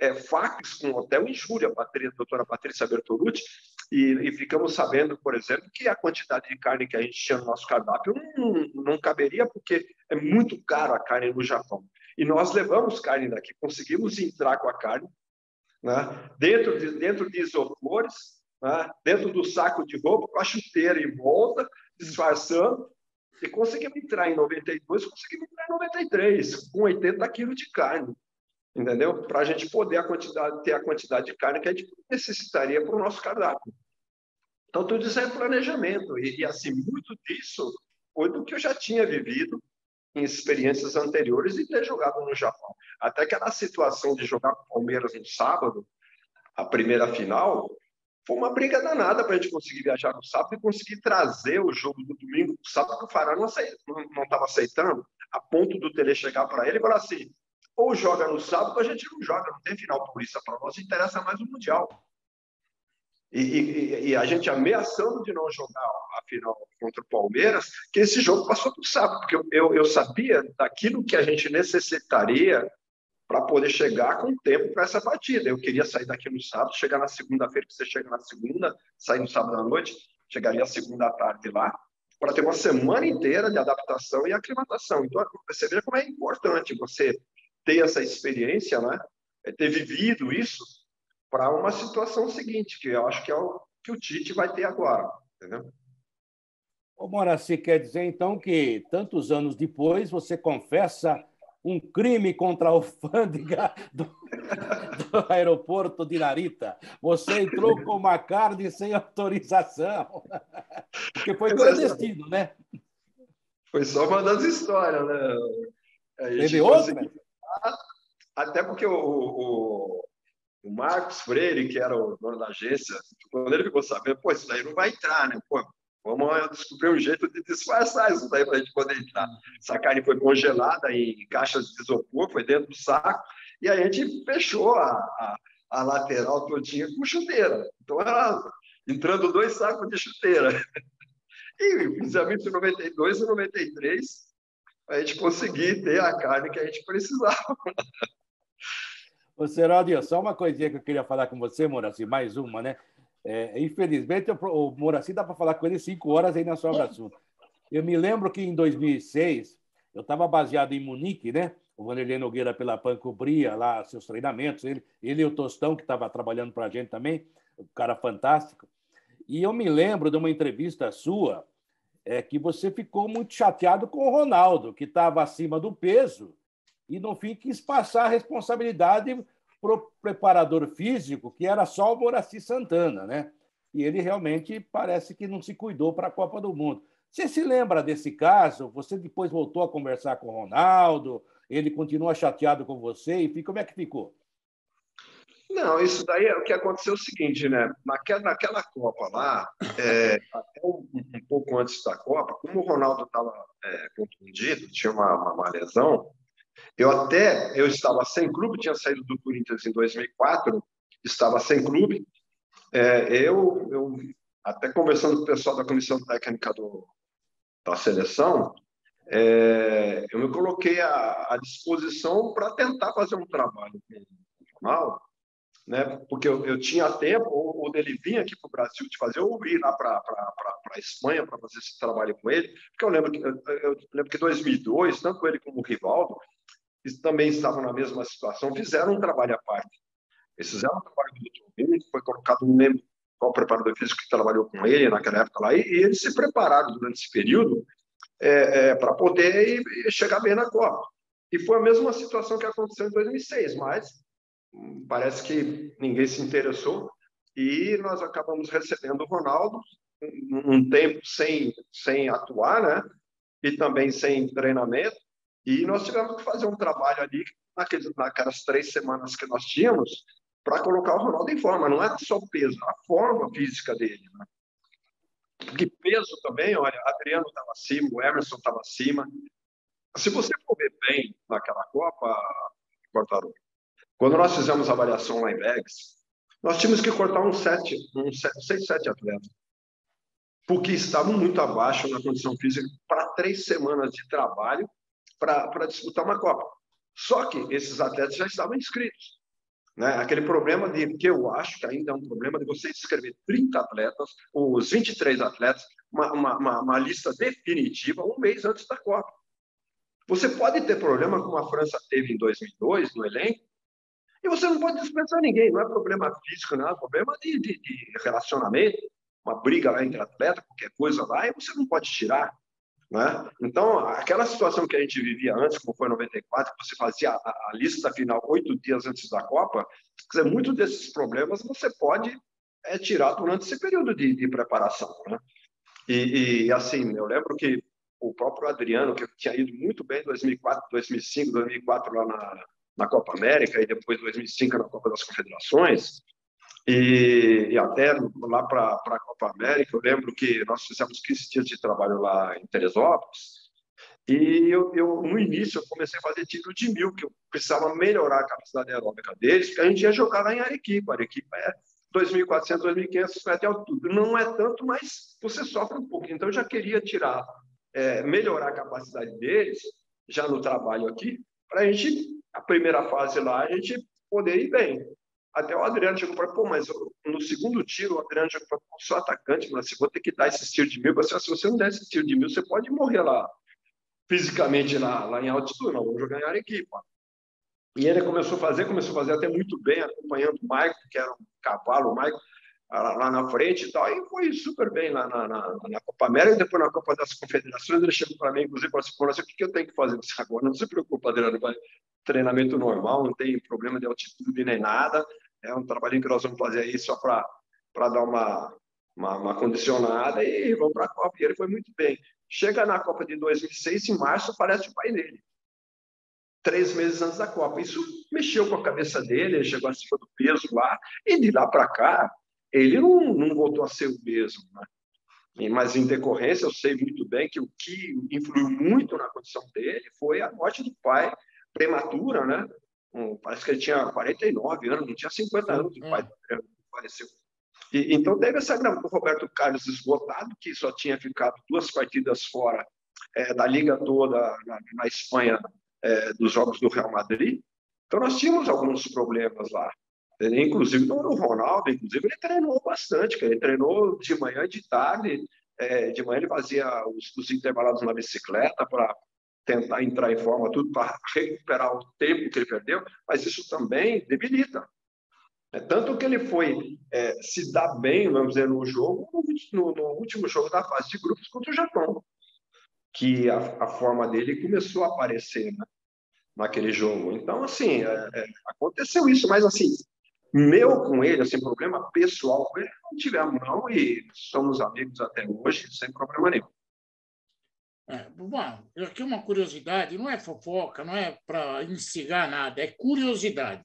é, fax com o hotel em julho, a, Patrícia, a doutora Patrícia Bertolucci, e, e, ficamos sabendo, por exemplo, que a quantidade de carne que a gente tinha no nosso cardápio não, não caberia, porque é muito caro a carne no Japão. E nós levamos carne daqui, conseguimos entrar com a carne né? dentro, de, dentro de isopores, né? dentro do saco de roupa, com a chuteira em volta, disfarçando, e conseguimos entrar em 92, conseguimos entrar em 93, com 80 quilos de carne entendeu? Para a gente poder a quantidade, ter a quantidade de carne que a gente necessitaria para o nosso cardápio. Então, tudo isso é planejamento. E, e, assim, muito disso foi do que eu já tinha vivido em experiências anteriores e ter jogado no Japão. Até que a situação de jogar com o Palmeiras no sábado, a primeira final, foi uma briga danada para a gente conseguir viajar no sábado e conseguir trazer o jogo do domingo o sábado, o Fará não estava aceitando, a ponto do Tele chegar para ele e falar assim: ou joga no sábado, a gente não joga, não tem final paulista para nós, interessa mais o Mundial. E, e, e, a gente ameaçando de não jogar a final contra o Palmeiras, que esse jogo passou para o sábado, porque eu, eu, sabia daquilo que a gente necessitaria para poder chegar com tempo para essa partida. Eu queria sair daqui no sábado, chegar na segunda-feira, que você chega na segunda, sair no sábado à noite, chegaria segunda à tarde lá, para ter uma semana inteira de adaptação e aclimatação. Então, você veja como é importante você ter essa experiência, né? É ter vivido isso para uma situação seguinte, que eu acho que é o que o Tite vai ter agora, entendeu? Ô, Moraci, quer dizer então que tantos anos depois você confessa um crime contra a alfândega do, do aeroporto de Narita. Você entrou com uma carne sem autorização. Porque foi clandestino, né? Foi só uma das histórias, né? Teve outra? Conseguiu até porque o, o, o, Marcos Freire, que era o dono da agência, quando ele ficou sabendo, pô, isso daí não vai entrar, né? Pô, vamos descobrir um jeito de disfarçar isso daí para a gente poder entrar. Essa carne foi congelada em caixas de isopor, foi dentro do saco, e a gente fechou a, a, a lateral todinha com chuteira. Então, era entrando dois sacos de chuteira. E fizemos entre 92 e 93 a gente conseguir ter a carne que a gente precisava. Ô, Seródio, só uma coisinha que eu queria falar com você, Moraci, mais uma, né? É, infelizmente, o Moraci dá para falar com ele cinco horas aí na sua assunto. Eu me lembro que em 2006, eu estava baseado em Munique, né? O Vanderlei Nogueira pela PAN cobria lá seus treinamentos, ele, ele e o Tostão, que estava trabalhando para a gente também, um cara fantástico. E eu me lembro de uma entrevista sua, é que você ficou muito chateado com o Ronaldo, que estava acima do peso, e no fim quis passar a responsabilidade para o preparador físico, que era só o Moraci Santana, né? E ele realmente parece que não se cuidou para a Copa do Mundo. Você se lembra desse caso? Você depois voltou a conversar com o Ronaldo, ele continua chateado com você, e como é que ficou? Não, isso daí é o que aconteceu é o seguinte, né? Naquela, naquela Copa lá, é, até um, um, pouco antes da Copa, como o Ronaldo estava é, contundido, tinha uma, uma, uma, lesão, eu até eu estava sem clube, tinha saído do Corinthians em 2004, estava sem clube. É, eu, eu até conversando com o pessoal da comissão técnica do, da seleção, é, eu me coloquei à, à disposição para tentar fazer um trabalho com o Ronaldo né? Porque eu, eu tinha tempo, ou, ou dele vir aqui para o Brasil de fazer, ou ir lá para a Espanha para fazer esse trabalho com ele, porque eu lembro que eu, eu lembro que em 2002, tanto ele como o Rivaldo, também estavam na mesma situação, fizeram um trabalho à parte. Eles fizeram um trabalho do Dr. foi colocado, não lembro qual preparador físico que trabalhou com ele naquela época lá, e, e eles se prepararam durante esse período é, é, para poder ir, chegar bem na Copa. E foi a mesma situação que aconteceu em 2006, mas parece que ninguém se interessou e nós acabamos recebendo o Ronaldo um tempo sem, sem atuar, né? E também sem treinamento. E nós tivemos que fazer um trabalho ali naqueles, naquelas três semanas que nós tínhamos para colocar o Ronaldo em forma. Não é só o peso, a forma física dele. Né? Porque peso também, olha, Adriano estava acima, o Emerson estava acima. Se você for ver bem naquela Copa, quando nós fizemos a avaliação lá em Vegas, nós tínhamos que cortar uns sete, uns sete, seis, sete atletas, porque estavam muito abaixo na condição física para três semanas de trabalho para disputar uma Copa. Só que esses atletas já estavam inscritos. Né? Aquele problema de que eu acho que ainda é um problema de você escrever 30 atletas, ou os 23 atletas, uma, uma, uma lista definitiva um mês antes da Copa. Você pode ter problema como a França teve em 2002 no elenco, e você não pode dispensar ninguém. Não é problema físico, não é problema de, de, de relacionamento, uma briga lá entre atletas, qualquer coisa lá, e você não pode tirar. Né? Então, aquela situação que a gente vivia antes, como foi em 94, que você fazia a, a lista final oito dias antes da Copa, dizer, muitos desses problemas você pode é, tirar durante esse período de, de preparação. Né? E, e, assim, eu lembro que o próprio Adriano, que tinha ido muito bem em 2004, 2005, 2004 lá na, na Copa América e depois 2005 na Copa das Confederações, e, e até lá para a Copa América, eu lembro que nós fizemos 15 dias de trabalho lá em Teresópolis, e eu, eu, no início, eu comecei a fazer tiro de mil, que eu precisava melhorar a capacidade aeróbica deles, porque a gente ia jogar lá em Arequipa. Arequipa é 2.400, 2.500 metros de altura. Não é tanto, mas você sofre um pouco. Então, eu já queria tirar, é, melhorar a capacidade deles, já no trabalho aqui, para a gente, a primeira fase lá, a gente poder ir bem. Até o Adriano chegou para pô, mas no segundo tiro, o Adriano chegou para sou atacante, mas você vou ter que dar esse tiro de mil. Se você não der esse tiro de mil, você pode morrer lá, fisicamente lá, lá em altitude. Não, vamos jogar em área equipa. E ele começou a fazer, começou a fazer até muito bem, acompanhando o Maicon, que era um cavalo, o Maicon, lá na frente e tal. E foi super bem lá na, na, na Copa América. Depois, na Copa das Confederações, ele chegou para mim, inclusive, e falou assim: o que eu tenho que fazer agora? Não se preocupe, Adriano, vai treinamento normal, não tem problema de altitude nem nada. É um trabalhinho que nós vamos fazer aí só para dar uma, uma, uma, condicionada e vamos para a Copa. E ele foi muito bem. Chega na Copa de 2006, em março, aparece o pai dele. Três meses antes da Copa. Isso mexeu com a cabeça dele, ele chegou acima do peso lá. E de lá para cá, ele não, não voltou a ser o mesmo. Né? Mas, em decorrência, eu sei muito bem que o que influiu muito na condição dele foi a morte do pai prematura, né? Parece que ele tinha 49 anos, não tinha 50 anos, o pai faleceu. E, então teve essa grana do Roberto Carlos esgotado, que só tinha ficado duas partidas fora é, da liga toda na, na Espanha é, dos jogos do Real Madrid. Então nós tínhamos alguns problemas lá. Inclusive no Ronaldo, inclusive ele treinou bastante, ele treinou de manhã e de tarde. É, de manhã ele fazia os, os intervalados na bicicleta para tentar entrar em forma, tudo para recuperar o tempo que ele perdeu, mas isso também debilita. É tanto que ele foi é, se dar bem, vamos dizer, no jogo, no, no, último jogo da fase de grupos contra o Japão, que a, a forma dele começou a aparecer né, naquele jogo. Então, assim, é, é, aconteceu isso, mas assim, meu com ele, assim, problema pessoal com ele, não tivemos não, e somos amigos até hoje, sem problema nenhum. É, bom, aqui uma curiosidade, não é fofoca, não é para instigar nada, é curiosidade.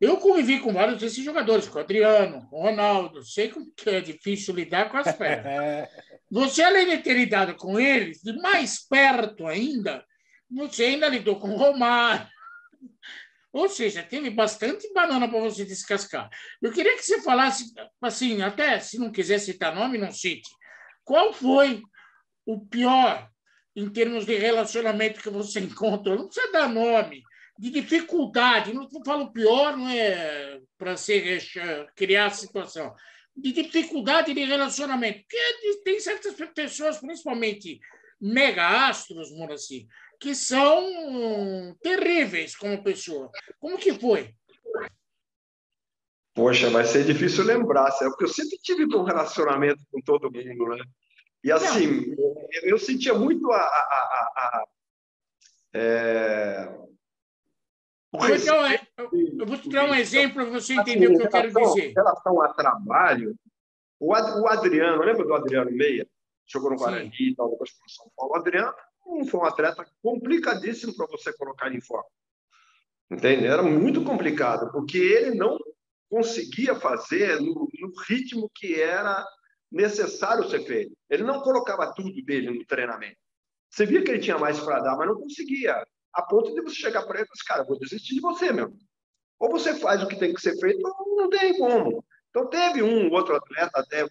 Eu convivi com vários desses jogadores, com o Adriano, com o Ronaldo, sei como que é difícil lidar com as pernas. Você, além de ter lidado com eles, de mais perto ainda, você ainda lidou com o Romário. Ou seja, teve bastante banana para você descascar. Eu queria que você falasse, assim, até se não quiser citar nome, não cite. Qual foi o pior em termos de relacionamento que você encontra, não precisa dar nome, de dificuldade, não, falo pior, não é para criar situação, de dificuldade de relacionamento, porque tem certas pessoas, principalmente mega astros, Moraci, que são terríveis como pessoa. Como que foi? Poxa, vai ser difícil lembrar, porque eu sempre tive um relacionamento com todo mundo, né? E assim, eu, eu, sentia muito a. a, a, a é... Então, eu vou te dar um exemplo para você entender assim, o que eu quero dizer. Em relação a trabalho, o Adriano, lembra do Adriano Meia? Jogou no Guarani e tal, depois para São Paulo. O Adriano foi um atleta complicadíssimo para você colocar em forma. Entende? Era muito complicado, porque ele não conseguia fazer no, no ritmo que era necessário ser feito. Ele não colocava tudo dele no treinamento. Você via que ele tinha mais para dar, mas não conseguia. A ponto de você chegar para ele e falar, assim, cara, vou desistir de você, meu. Ou você faz o que tem que ser feito, ou não tem como. Então, teve um outro atleta, até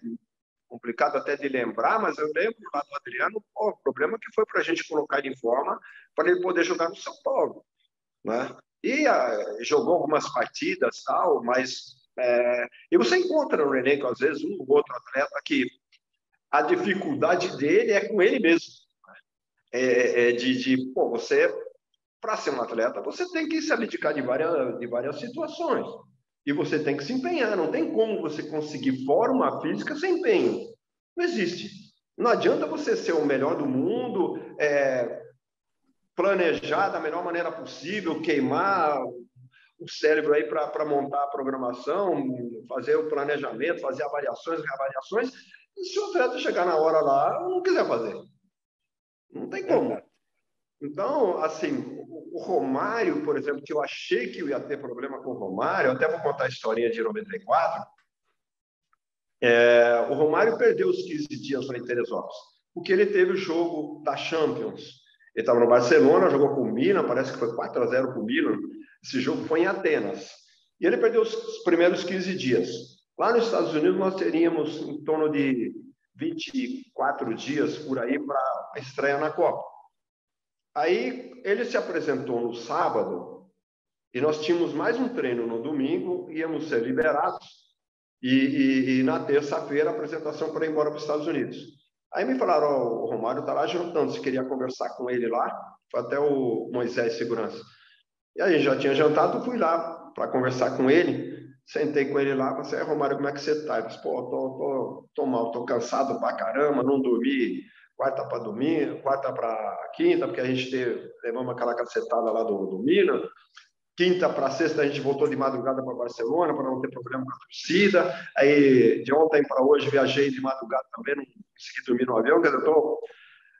complicado até de lembrar, mas eu lembro lá do Adriano, pô, o problema é que foi para a gente colocar ele em forma para ele poder jogar no São Paulo. Né? E uh, jogou algumas partidas, tal, mas é, e você encontra no elenco, às vezes, um ou outro atleta que a dificuldade dele é com ele mesmo. É, é de, de, pô, você, para ser um atleta, você tem que se abdicar de várias, de várias situações. E você tem que se empenhar. Não tem como você conseguir forma física sem empenho. Não existe. Não adianta você ser o melhor do mundo, é, planejar da melhor maneira possível, queimar o cérebro aí para montar a programação, fazer o planejamento, fazer avaliações, reavaliações, e se o atleta chegar na hora lá, não quiser fazer. Não tem como. Então, assim, o Romário, por exemplo, que eu achei que eu ia ter problema com o Romário, eu até vou contar a historinha de 94. É, o Romário perdeu os 15 dias para Teresópolis, porque ele teve o jogo da Champions. Ele estava no Barcelona, jogou com o Milan, parece que foi 4 a 0 com o Milan. Esse jogo foi em Atenas. E ele perdeu os primeiros 15 dias. Lá nos Estados Unidos, nós teríamos em torno de 24 dias por aí para a estreia na Copa. Aí ele se apresentou no sábado e nós tínhamos mais um treino no domingo, íamos ser liberados e, e, e na terça-feira a apresentação para ir embora para os Estados Unidos. Aí me falaram, oh, o Romário está lá jantando, se queria conversar com ele lá, foi até o Moisés Segurança. E aí já tinha jantado, fui lá para conversar com ele, sentei com ele lá, falei, Romário, como é que você tá? Ele disse, pô, tô, tô, tô mal, tô cansado pra caramba, não dormi quarta para domingo, quarta para quinta, porque a gente teve, levamos aquela cacetada lá do, do Minas, quinta para sexta a gente voltou de madrugada para Barcelona para não ter problema com a torcida. Aí de ontem para hoje viajei de madrugada também, não consegui dormir no avião, quer dizer, eu tô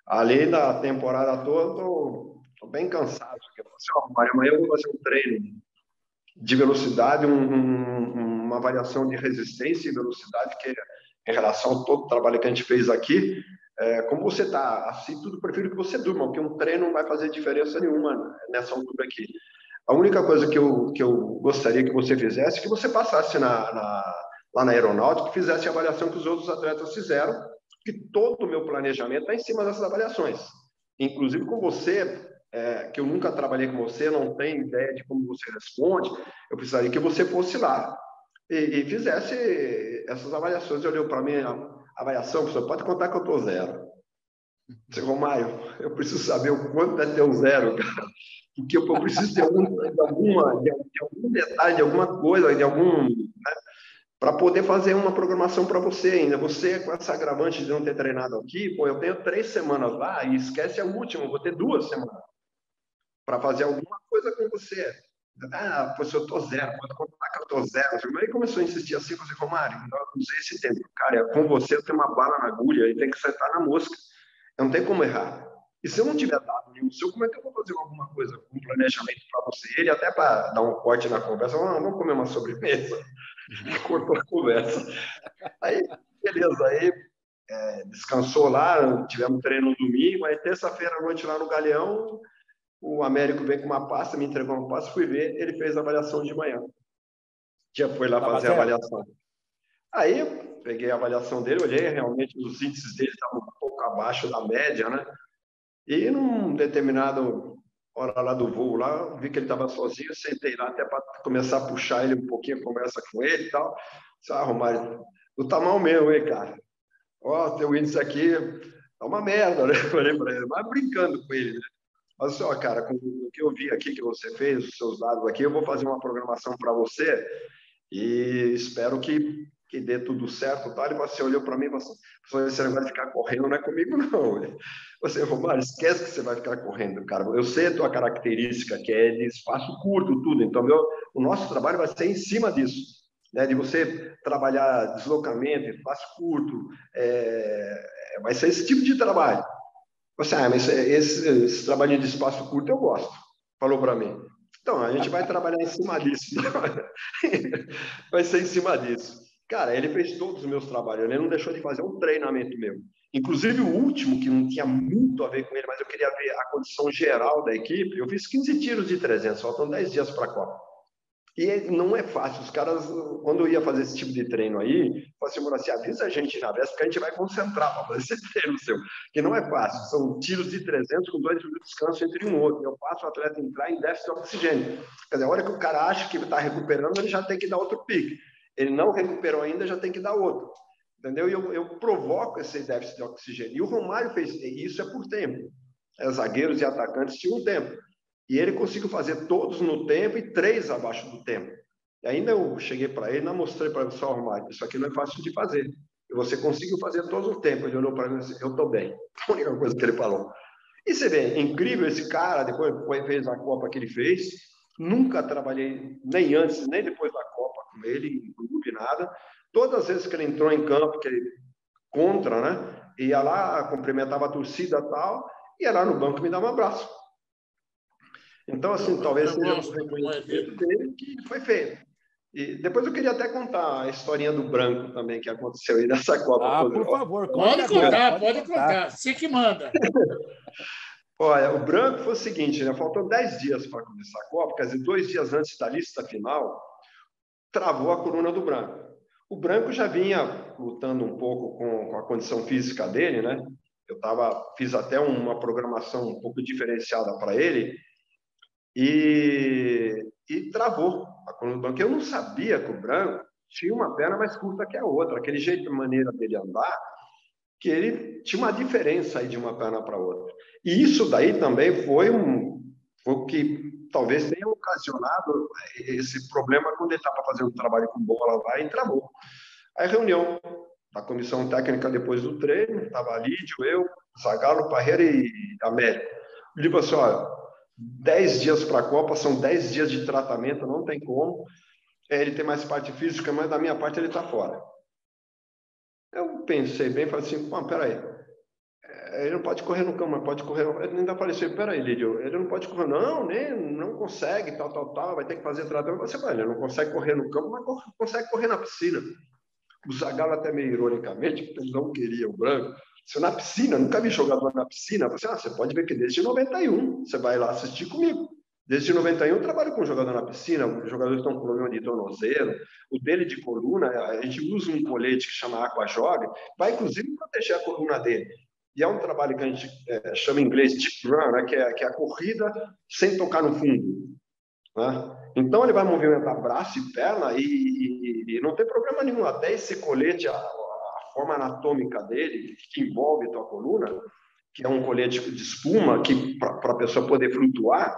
além da temporada toda, tô Estou bem cansado. Eu falei assim, amanhã eu vou fazer um treino de velocidade, um, um, uma variação de resistência e velocidade, que em relação a todo o trabalho que a gente fez aqui, é, como você está assim, tudo prefiro que você durma, porque um treino não vai fazer diferença nenhuma nessa altura aqui. A única coisa que eu, que eu gostaria que você fizesse é que você passasse na, na, lá na aeronáutica e fizesse a avaliação que os outros atletas fizeram, que todo o meu planejamento está em cima dessas avaliações. Inclusive com você, é, que eu nunca trabalhei com você, não tenho ideia de como você responde, eu precisaria que você fosse lá e, e fizesse essas avaliações. Olhou para mim, avaliação, professor, pode contar que eu estou zero. Disse, Romário, eu preciso saber o quanto é teu zero, cara. Porque eu preciso de, algum, de, alguma, de, algum detalhe, de alguma coisa, de algum. Né, para poder fazer uma programação para você ainda. Você, com essa agravante de não ter treinado aqui, pô, eu tenho três semanas lá e esquece a última, vou ter duas semanas para fazer alguma coisa com você. Ah, pois eu tô zero, pode contar que eu tô zero. Aí começou a insistir assim, você falou, Mário, eu usei esse tempo. Cara, é com você eu tenho uma bala na agulha e tem que acertar na mosca. Eu não tem como errar. E se eu não tiver dado nenhum seu, como é que eu vou fazer alguma coisa, um planejamento para você? Ele até para dar um corte na conversa, vamos comer uma sobremesa. Cortou a conversa. Aí, beleza, aí é, descansou lá, tivemos treino no domingo, aí terça-feira à noite lá no Galeão, o Américo veio com uma pasta, me entregou uma pasta, fui ver, ele fez a avaliação de manhã. Já foi lá fazer a avaliação. Aí eu peguei a avaliação dele, olhei, realmente os índices dele estavam um pouco abaixo da média, né? E num determinado hora lá do voo lá, vi que ele estava sozinho, sentei lá até para começar a puxar ele um pouquinho, conversa com ele e tal. Disse, ah, Romário, tu tá mal mesmo, hein, cara? Ó, teu índice aqui é uma merda, né? Falei para ele, mas brincando com ele, né? Olha só, cara, com o que eu vi aqui que você fez, os seus dados aqui, eu vou fazer uma programação para você e espero que, que dê tudo certo. Tá? Você olhou para mim e falou assim: você vai ficar correndo, não é comigo, não. Você, Romário, esquece que você vai ficar correndo, cara. Eu sei a tua característica, que é de espaço curto, tudo. Então, meu, o nosso trabalho vai ser em cima disso. Né, de você trabalhar deslocamento, espaço curto, é, vai ser esse tipo de trabalho. Você, ah, mas esse, esse trabalho de espaço curto eu gosto, falou para mim. Então, a gente vai trabalhar em cima disso. vai ser em cima disso. Cara, ele fez todos os meus trabalhos, ele não deixou de fazer um treinamento meu. Inclusive o último, que não tinha muito a ver com ele, mas eu queria ver a condição geral da equipe, eu fiz 15 tiros de 300, faltam 10 dias para a Copa. E não é fácil. Os caras, quando eu ia fazer esse tipo de treino aí, falavam assim, avisa a gente na véspera que a gente vai concentrar para fazer esse treino seu. Que não é fácil. São tiros de 300 com dois minutos de descanso entre um outro. Eu faço o atleta entrar em déficit de oxigênio. Quer dizer, a hora que o cara acha que está recuperando, ele já tem que dar outro pique. Ele não recuperou ainda, já tem que dar outro. Entendeu? E eu, eu provoco esse déficit de oxigênio. E o Romário fez isso é por tempo. É, zagueiros e atacantes tinham tempo. E ele conseguiu fazer todos no tempo e três abaixo do tempo. E ainda eu cheguei para ele, não mostrei para ele, só Romário, isso aqui não é fácil de fazer. E você conseguiu fazer todos no tempo. Ele olhou para mim e disse, eu estou bem. A única coisa que ele falou. E você vê, incrível esse cara, depois fez a Copa que ele fez. Nunca trabalhei, nem antes, nem depois da Copa com ele, em clube, nada. Todas as vezes que ele entrou em campo, que ele contra, né? Ia lá, cumprimentava a torcida tal, ia lá no banco me dar um abraço. Então, assim, eu, talvez seja um reconhecimento dele que foi feito. E depois eu queria até contar a historinha do branco também que aconteceu aí nessa Copa. Ah, por favor, pode contar, pode, pode contar. Você que manda. Olha, o branco foi o seguinte, né? Faltam 10 dias para começar a Copa, quer dizer, dois dias antes da lista final, travou a coluna do branco. O branco já vinha lutando um pouco com, com a condição física dele, né? Eu tava, fiz até uma programação um pouco diferenciada para ele, e, e travou a coluna do banco. Eu não sabia que o branco tinha uma perna mais curta que a outra, aquele jeito, maneira dele andar, que ele tinha uma diferença aí de uma perna para outra. E isso daí também foi um foi o que talvez tenha ocasionado esse problema quando ele estava fazendo um trabalho com bola lá e travou. Aí reunião da comissão técnica depois do treino, estava Lídio, eu, Zagalo, Parreira e Américo. Eu digo assim, olha, 10 dias para a Copa, são 10 dias de tratamento, não tem como. É, ele tem mais parte física, mas da minha parte ele está fora. Eu pensei bem, falei assim, pô, peraí, é, ele não pode correr no campo, mas pode correr. Ele ainda apareceu, peraí, Lídio, ele não pode correr, não, nem, não consegue, tal, tal, tal, vai ter que fazer tratamento. Você vai, ele não consegue correr no campo, mas consegue correr na piscina. O Zagallo até meio ironicamente, porque ele não queria o branco, se na piscina, nunca vi jogador na piscina. Você, ah, você pode ver que desde 91 você vai lá assistir comigo. Desde 91 eu trabalho com jogador na piscina, os jogadores estão com problema de tornozelo, o dele de coluna, a gente usa um colete que chama Aqua Jog, vai inclusive proteger a coluna dele. E é um trabalho que a gente é, chama em inglês deep run, né, que, é, que é a corrida sem tocar no fundo. Né? Então ele vai movimentar braço e perna e, e, e não tem problema nenhum. Até esse colete, a, forma anatômica dele, que envolve tua coluna, que é um colete de espuma, que para a pessoa poder flutuar,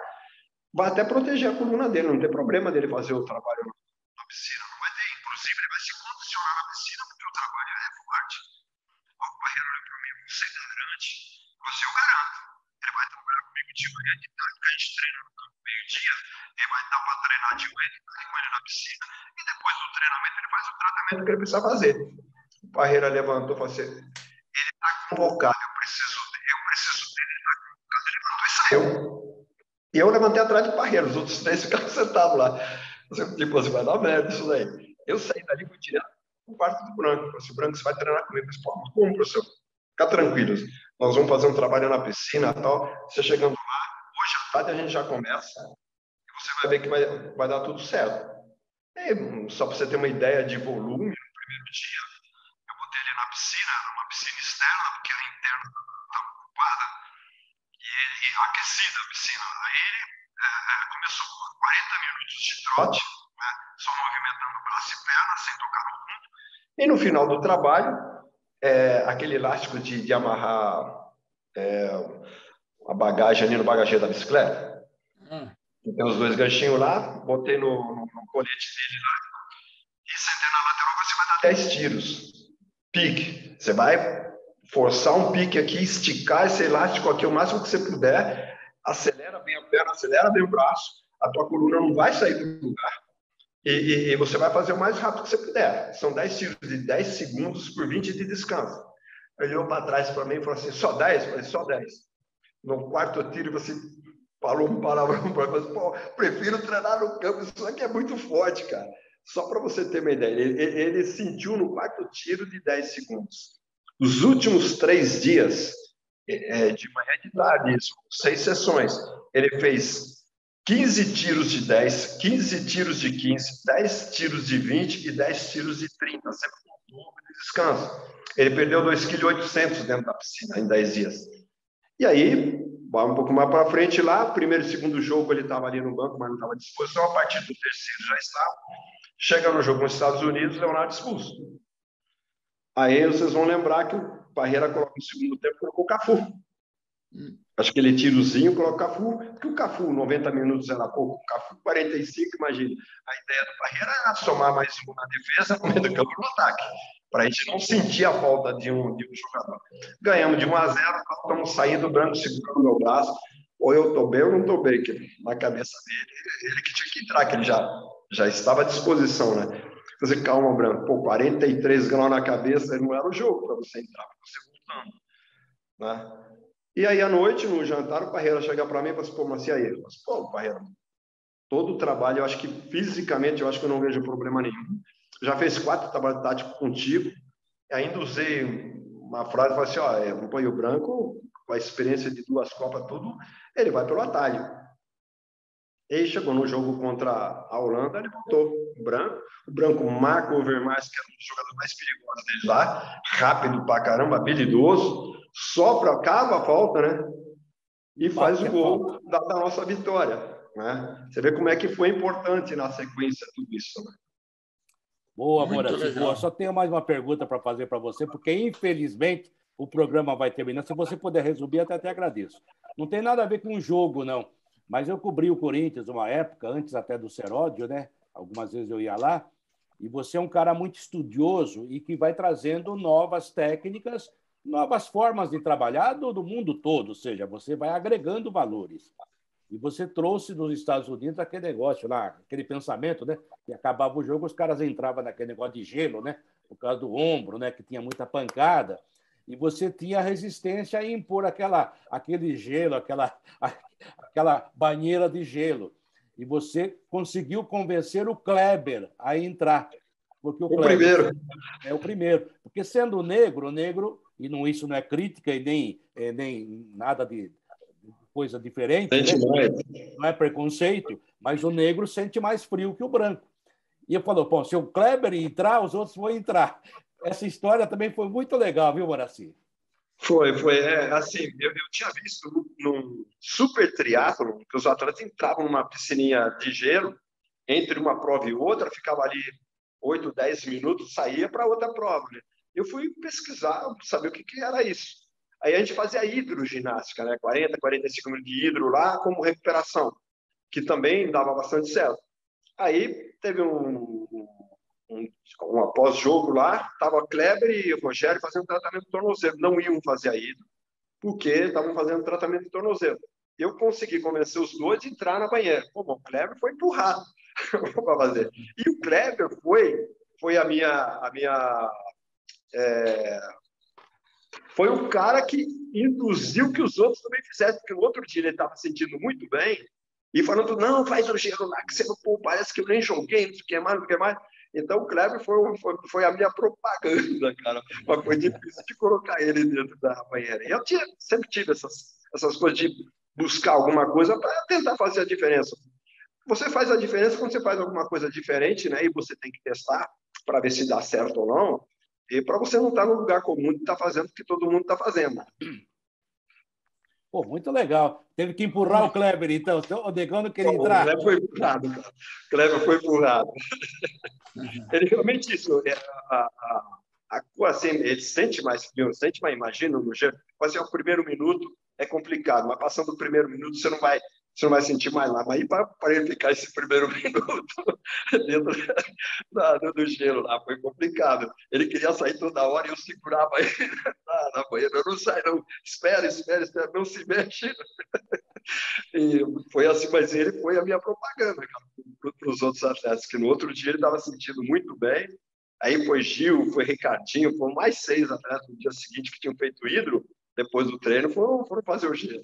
vai até proteger a coluna dele, não tem problema dele fazer o trabalho na piscina, não vai ter, inclusive ele vai se condicionar na piscina porque o trabalho é forte. O Barreiro olhou para mim, você garante? Você eu garanto. Ele vai trabalhar comigo de manhã de tarde, porque a gente treina no campo meio-dia, ele vai dar para treinar de manhã de tarde com ele na piscina, e depois do treinamento ele faz o tratamento que ele precisa fazer. Parreira levantou e falou assim: ele está convocado, eu preciso eu preciso dele, ele está convocado. Ele levantou e saiu. E eu levantei atrás de Parreira, os outros três ficaram sentados lá. Você, tipo, você vai dar merda isso daí. Eu saí dali fui direto para o quarto do Branco. Falei assim, Branco, você vai treinar comigo. Eu Pô, como, professor? Fica tranquilos. Nós vamos fazer um trabalho na piscina e tal. Você chegando lá, hoje à tarde a gente já começa. E você vai ver que vai, vai dar tudo certo. E, só para você ter uma ideia de volume, no primeiro dia, piscina, numa piscina externa, porque a interna estava ocupada, e, e aquecida a piscina. Aí ele é, é, começou com 40 minutos de trote, né, só movimentando braço e perna, sem tocar no fundo. E no final do trabalho, é, aquele elástico de, de amarrar é, a bagagem ali no bagageiro da bicicleta. Hum. Tem os dois ganchinhos lá, botei no, no, no colete dele lá, e sentei na lateral, você vai dar 10 tiros pique. Você vai forçar um pique aqui, esticar esse elástico aqui o máximo que você puder, acelera bem a perna, acelera bem o braço, a tua coluna não vai sair do lugar. E, e, e você vai fazer o mais rápido que você puder. São 10 tiros de 10 segundos por 20 de descanso. Ele olhou para trás para mim e falou assim: só 10? Eu falei: só 10. No quarto tiro, você falou um palavrão para mim: pô, prefiro treinar no campo, isso aqui é muito forte, cara. Só para você ter uma ideia, ele, ele, sentiu no quarto tiro de 10 segundos. Os últimos três dias, é, de manhã e de tarde, isso, seis sessões, ele fez 15 tiros de 10, 15 tiros de 15, 10 tiros de 20 e 10 tiros de 30, sempre com de descanso. Ele perdeu 2,8 kg dentro da piscina em 10 dias. E aí, vai um pouco mais para frente lá, primeiro e segundo jogo ele estava ali no banco, mas não estava à disposição, a partir do terceiro já estava. Chega no jogo nos Estados Unidos, Leonardo expulso. Aí vocês vão lembrar que o Parreira coloca no segundo tempo, colocou o Cafu. Hum. Acho que ele tirozinho, coloca o Cafu, porque o Cafu, 90 minutos era pouco, o Cafu, 45, imagina. A ideia do Parreira era somar mais um na defesa, no meio do campo no ataque, para a gente não sentir a falta de um, de um jogador. Ganhamos de 1 a 0, estamos saindo, Branco segurando meu braço, ou eu estou bem ou não estou bem, que na cabeça dele, ele que tinha que entrar, que ele já, já estava à disposição, né? Você, calma, Branco, pô, 43 graus na cabeça, não era o jogo para você entrar, para você voltando, né? E aí, à noite, no jantar, o Parreira chega para mim e fala assim, pô, mas e aí? Eu falo, pô, Parreira, todo o trabalho, eu acho que fisicamente, eu acho que eu não vejo problema nenhum. Já fez quatro trabalhos táticos contigo, ainda usei uma frase, falei assim, ó, é, o Branco, com a experiência de duas Copas, tudo, ele vai pelo atalho. E chegou no jogo contra a Holanda, ele botou o branco. O branco marca o Overmars, que é um dos jogadores mais perigosos dele lá, rápido pra caramba, habilidoso, sopra, cava a falta, né? E faz o gol da, da, nossa vitória. Né? Você vê como é que foi importante na sequência tudo isso. Né? Boa. Boa. Só tenho mais uma pergunta para fazer para você, porque infelizmente o programa vai terminar. Se você puder resumir, até, até agradeço. Não tem nada a ver com o jogo, não. Mas eu cobri o Corinthians uma época, antes até do Seródio, né? Algumas vezes eu ia lá. E você é um cara muito estudioso e que vai trazendo novas técnicas, novas formas de trabalhar do, do mundo todo. Ou seja, você vai agregando valores. E você trouxe dos Estados Unidos aquele negócio lá, aquele pensamento, né? Que acabava o jogo, os caras entravam naquele negócio de gelo, né? Por causa do ombro, né? Que tinha muita pancada. E você tinha resistência a impor aquela, aquele gelo, aquela, aquela banheira de gelo. E você conseguiu convencer o Kleber a entrar. Porque o, o Kleber primeiro. É o primeiro. Porque sendo negro, negro, e não, isso não é crítica e nem, é, nem nada de coisa diferente, né? não é preconceito, mas o negro sente mais frio que o branco. E eu falou, pô, se o Kleber entrar, os outros vão entrar. Essa história também foi muito legal, viu, Moraci? Foi, foi. É, assim, eu, eu tinha visto num super triatlo que os atletas entravam numa piscininha de gelo, entre uma prova e outra, ficava ali 8, 10 minutos, saía para outra prova. Né? Eu fui pesquisar, saber o que, que era isso. Aí a gente fazia hidroginástica, né? 40, 45 minutos de hidro lá, como recuperação, que também dava bastante certo. Aí teve um, um, um após-jogo lá, estava Kleber e Rogério fazendo tratamento de tornozelo. Não iam fazer a ida, porque estavam fazendo tratamento de tornozelo. Eu consegui convencer os dois de entrar na banheira. Pô, bom, o Kleber foi empurrado para fazer. E o Kleber foi, foi a minha, a minha é, foi o cara que induziu que os outros também fizessem, porque no outro dia ele estava sentindo muito bem e falando, não, faz o gelo lá, que você não pô, parece que eu nem joguei, não sei o que mais, não sei o que mais. Então, o Kleber foi, foi, foi, a minha propaganda, cara. Mas foi difícil de colocar ele dentro da banheira. Eu tinha, sempre tive essas, essas coisas de buscar alguma coisa para tentar fazer a diferença. Você faz a diferença quando você faz alguma coisa diferente, né? E você tem que testar para ver se dá certo ou não. E para você não estar tá no lugar comum de estar tá fazendo o que todo mundo está fazendo. Pô, muito legal. Teve que empurrar o Kleber, então. O Negão não queria entrar. O Kleber foi empurrado, cara. O Kleber foi empurrado. Ele realmente isso. É, a, a, a, assim, ele sente mais frio, sente mais, imagina, no jeito. Fazer o primeiro minuto é complicado, mas passando o primeiro minuto você não vai você não vai sentir mais nada. Mas para ele ficar esse primeiro minuto dentro da, do gelo lá, foi complicado. Ele queria sair toda hora e eu segurava ele na, na banheira. Não sai, não. Espera, espera, espera, não se mexe. E foi assim, mas ele foi a minha propaganda para os outros atletas, que no outro dia ele estava sentindo muito bem. Aí foi Gil, foi Ricardinho, foram mais seis atletas no dia seguinte que tinham feito hidro. Depois do treino, foram, foram fazer o gelo.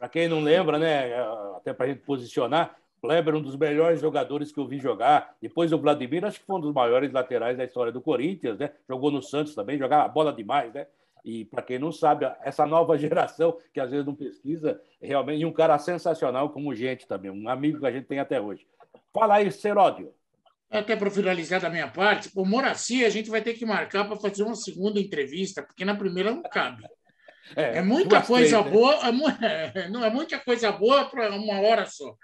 Para quem não lembra, né, até para a gente posicionar, Kleber, um dos melhores jogadores que eu vi jogar. Depois o Vladimir, acho que foi um dos maiores laterais da história do Corinthians, né? Jogou no Santos também, jogava bola demais, né? E, para quem não sabe, essa nova geração, que às vezes não pesquisa, realmente, e um cara sensacional como gente também, um amigo que a gente tem até hoje. Fala aí, Seródio. Até para finalizar da minha parte, o Moraci a gente vai ter que marcar para fazer uma segunda entrevista, porque na primeira não cabe. É, é muita coisa três, boa, né? é, não é muita coisa boa para uma hora só.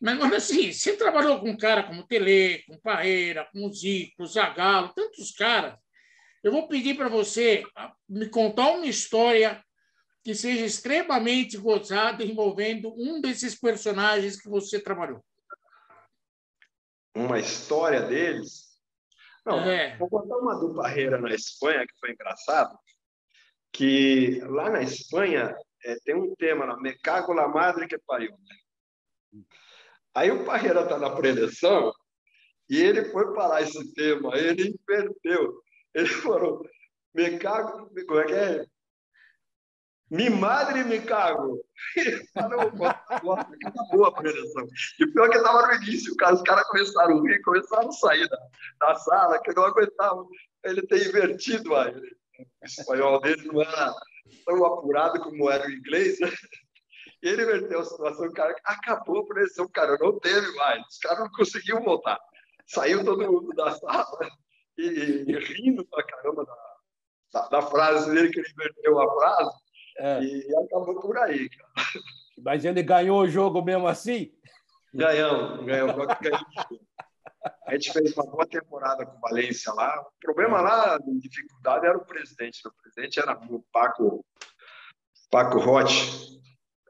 Mas agora assim, você trabalhou com um cara como Tele, com Parreira, com Zico, Zagalo, tantos caras. Eu vou pedir para você me contar uma história que seja extremamente gozada envolvendo um desses personagens que você trabalhou. Uma história deles? Não, é. vou contar uma do Parreira na Espanha que foi engraçado que lá na Espanha é, tem um tema, lá, Me cago la madre que pariu. Aí o Parreira está na preleção e ele foi falar esse tema, ele inverteu. Ele falou, me cago, como é que é? Me madre me cago. Acabou a preleção. E pior que estava no início, os caras começaram a rir, começaram a sair da, da sala, que não aguentavam. Ele tem invertido aí o espanhol dele não era tão apurado como era o inglês, né? E ele inverteu a situação, o cara acabou por esse o cara não teve mais, os caras não conseguiam voltar. Saiu todo mundo da sala e, e rindo pra caramba da, da, da, frase dele, que ele inverteu a frase, é. e acabou por aí, cara. Mas ele ganhou o jogo mesmo assim? Ganhamos, ganhamos, ganhamos. A gente fez uma boa temporada com o Valência lá. O problema lá, de dificuldade, era o presidente. O presidente era o Paco, Paco Rotti,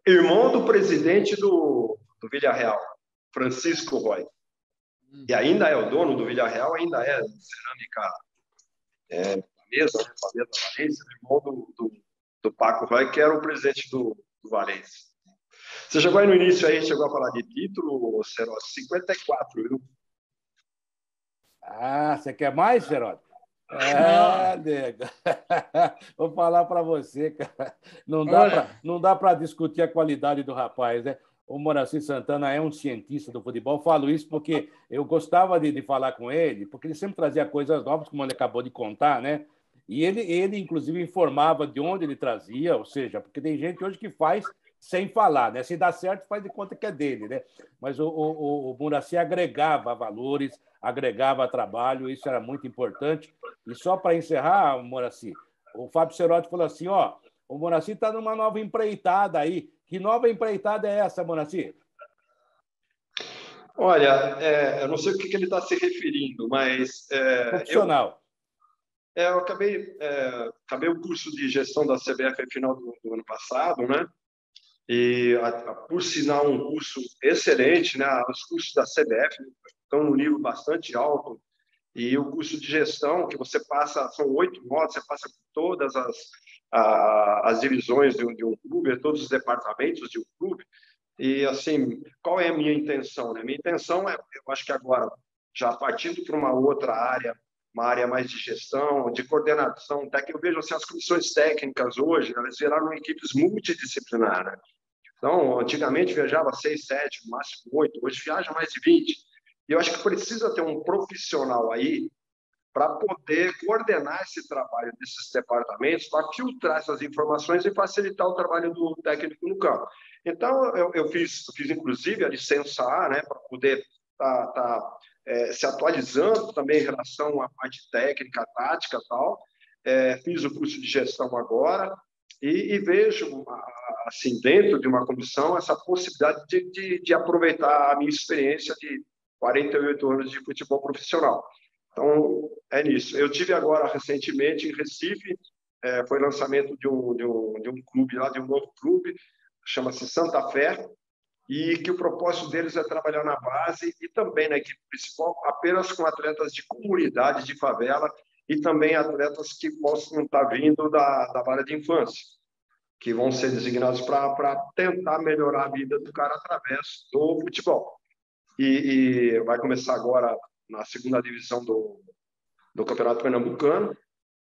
irmão do presidente do, do Villarreal, Francisco Roy. E ainda é o dono do Villarreal, ainda é cerâmica é, mesa, né? Mesa Valência, irmão do, do, do, Paco Roy, que era o presidente do, do Valência. Você chegou aí no início aí, chegou a falar de título, Ceró, 54, viu? Ah, você quer mais, Geraldo? É, nego. Vou falar para você, cara. Não dá para discutir a qualidade do rapaz, né? O Moraci Santana é um cientista do futebol. Falo isso porque eu gostava de, de, falar com ele, porque ele sempre trazia coisas novas, como ele acabou de contar, né? E ele, ele, inclusive, informava de onde ele trazia, ou seja, porque tem gente hoje que faz sem falar, né? Se dá certo, faz de conta que é dele, né? Mas o, o, o Muraci agregava valores, agregava trabalho, isso era muito importante. E só para encerrar, Muraci, o Fábio Cerotti falou assim: ó, o Muraci está numa nova empreitada aí. Que nova empreitada é essa, Muraci? Olha, é, eu não sei o que, que ele está se referindo, mas. É, Profissional. Eu, é, eu acabei, é, acabei o curso de gestão da CBF no final do, do ano passado, né? E por sinal um curso excelente, né? Os cursos da CBF estão num nível bastante alto e o curso de gestão que você passa são oito modos, você passa por todas as a, as divisões de um, de um, clube, todos os departamentos de um clube e assim qual é a minha intenção? Né? Minha intenção é, eu acho que agora já partindo para uma outra área uma área mais de gestão, de coordenação técnica. Eu vejo assim, as comissões técnicas hoje, elas viraram equipes multidisciplinares. Então, antigamente viajava seis, sete, no máximo oito, hoje viaja mais de 20. E eu acho que precisa ter um profissional aí para poder coordenar esse trabalho desses departamentos, para filtrar essas informações e facilitar o trabalho do técnico no campo. Então, eu, eu fiz, fiz inclusive a licença A, né, para poder estar tá, tá, é, se atualizando também em relação à parte técnica, tática e tal. É, fiz o curso de gestão agora e, e vejo assim, dentro de uma comissão, essa possibilidade de, de, de, aproveitar a minha experiência de 48 anos de futebol profissional. Então, é nisso. Eu tive agora, recentemente, em Recife, é, foi lançamento de um, de, um, de um clube lá, de um novo clube, chama-se Santa Fé, e que o propósito deles é trabalhar na base e também na equipe principal, apenas com atletas de comunidade, de favela, e também atletas que possam estar vindo da, da área de infância que vão ser designados para tentar melhorar a vida do cara através do futebol. E, e, vai começar agora na segunda divisão do, do Campeonato Pernambucano.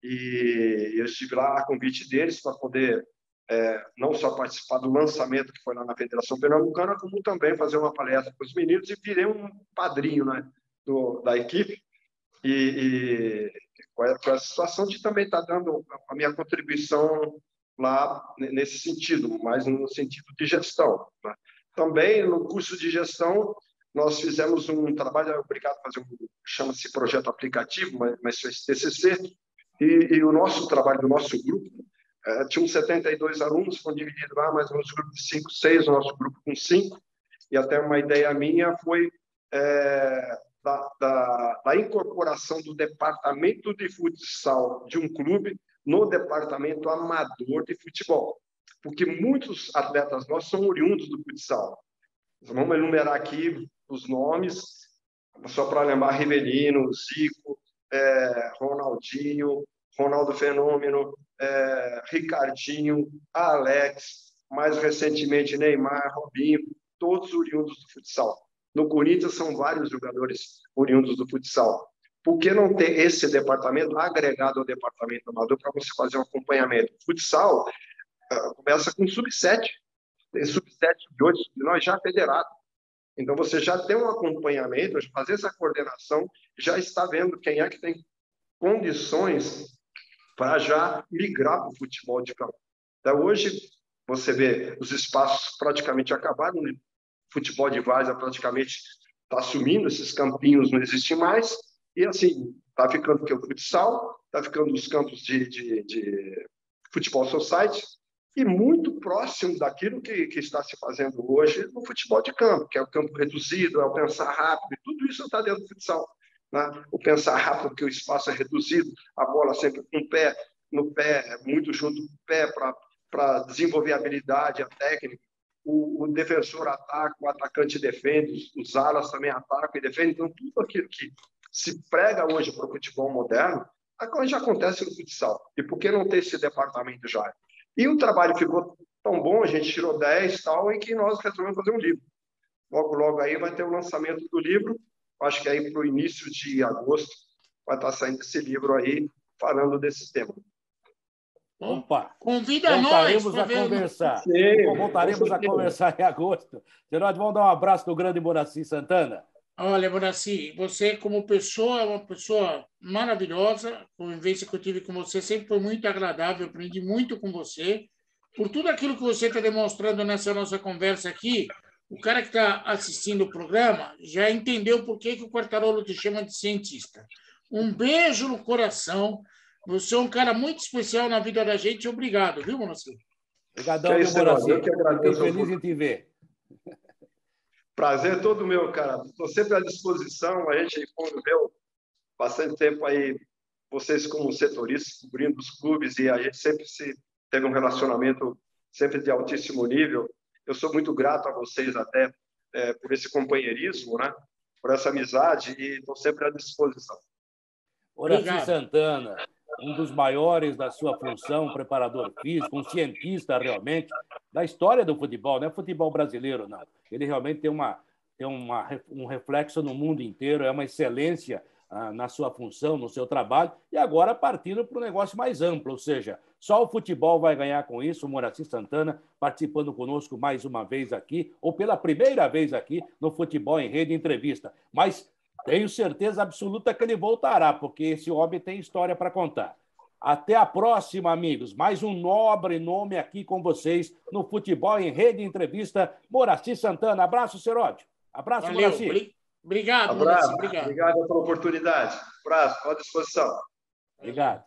E eu estive lá a convite deles para poder é, não só participar do lançamento que foi lá na Federação Pernambucana, como também fazer uma palestra para os meninos e virei um padrinho né, do, da equipe. E, e com essa situação de também estar tá dando a minha contribuição lá nesse sentido, mas no sentido de gestão. Né? Também no curso de gestão nós fizemos um trabalho, obrigado a fazer um chama-se projeto aplicativo, mas, fez TCC, e, e, o nosso trabalho do nosso grupo é, tinha uns 72 alunos, foram divididos lá, mais ou menos grupo de 5, 6, o nosso grupo com 5, e até uma ideia minha foi é, da, da, da, incorporação do departamento de futsal de um clube no departamento amador de futebol. Porque muitos atletas nossos são oriundos do futsal. Vamos enumerar aqui os nomes, só para lembrar Rivelino, Zico, é, Ronaldinho, Ronaldo Fenômeno, é, Ricardinho, Alex, mais recentemente Neymar, Robinho, todos oriundos do futsal. No Corinthians são vários jogadores oriundos do futsal. Por que não ter esse departamento agregado ao departamento amador para você fazer um acompanhamento? O futsal uh, começa com sub-7, tem sub-7, sub-8, nós já federado. Então você já tem um acompanhamento, fazer essa coordenação, já está vendo quem é que tem condições para já migrar para o futebol de campo. Então, hoje, você vê, os espaços praticamente acabaram, né? Futebol de várzea praticamente está sumindo, esses campinhos não existem mais, e assim, está ficando que o futsal, está ficando os campos de, de, de futebol society, e muito próximo daquilo que, que, está se fazendo hoje no futebol de campo, que é o campo reduzido, é o pensar rápido, tudo isso está dentro do futsal. Né? O pensar rápido, porque o espaço é reduzido, a bola sempre com o pé, no pé, muito junto com o pé para desenvolver a habilidade, a técnica. O, o, defensor ataca, o atacante defende, os, alas também atacam e defendem. Então, tudo aquilo que se prega hoje para o futebol moderno, já acontece no futsal. E por que não ter esse departamento já? E o trabalho ficou tão bom, a gente tirou 10 tal, e que nós resolvemos fazer um livro. Logo, logo aí vai ter o lançamento do livro, acho que aí para o início de agosto vai estar saindo esse livro aí, falando desse tema. Opa! Convida voltaremos nós! a conversar. Sim, voltaremos a conversar em agosto. Geraldo, vamos dar um abraço do grande Moraci Santana. Olha, Moraci, você como pessoa é uma pessoa maravilhosa. A convivência que eu tive com você sempre foi muito agradável. aprendi muito com você. Por tudo aquilo que você está demonstrando nessa nossa conversa aqui, o cara que está assistindo o programa já entendeu por que, que o Quartarolo te chama de cientista. Um beijo no coração. Você é um cara muito especial na vida da gente. Obrigado, viu, Moacir? Obrigadão, meu Moacir. Eu que agradeço. feliz em te ver. Prazer todo meu, cara. Estou sempre à disposição. A gente conviveu bastante tempo aí, vocês como setoristas, cobrindo os clubes, e a gente sempre se teve um relacionamento sempre de altíssimo nível. Eu sou muito grato a vocês até é, por esse companheirismo, né? por essa amizade, e estou sempre à disposição. Horácio Santana, um dos maiores da sua função, preparador físico, um cientista realmente da história do futebol, não é futebol brasileiro, não. Ele realmente tem, uma, tem uma, um reflexo no mundo inteiro, é uma excelência ah, na sua função, no seu trabalho, e agora partindo para um negócio mais amplo, ou seja, só o futebol vai ganhar com isso. O Moraci Santana participando conosco mais uma vez aqui, ou pela primeira vez aqui no Futebol em Rede Entrevista. Mas tenho certeza absoluta que ele voltará, porque esse homem tem história para contar. Até a próxima, amigos. Mais um nobre nome aqui com vocês no Futebol em Rede Entrevista. Moraci Santana. Abraço, Seródio. Abraço, Valeu. Moraci. Obrigado, Abraço. Moraci. Obrigado. Obrigado pela oportunidade. Abraço, à disposição. Obrigado.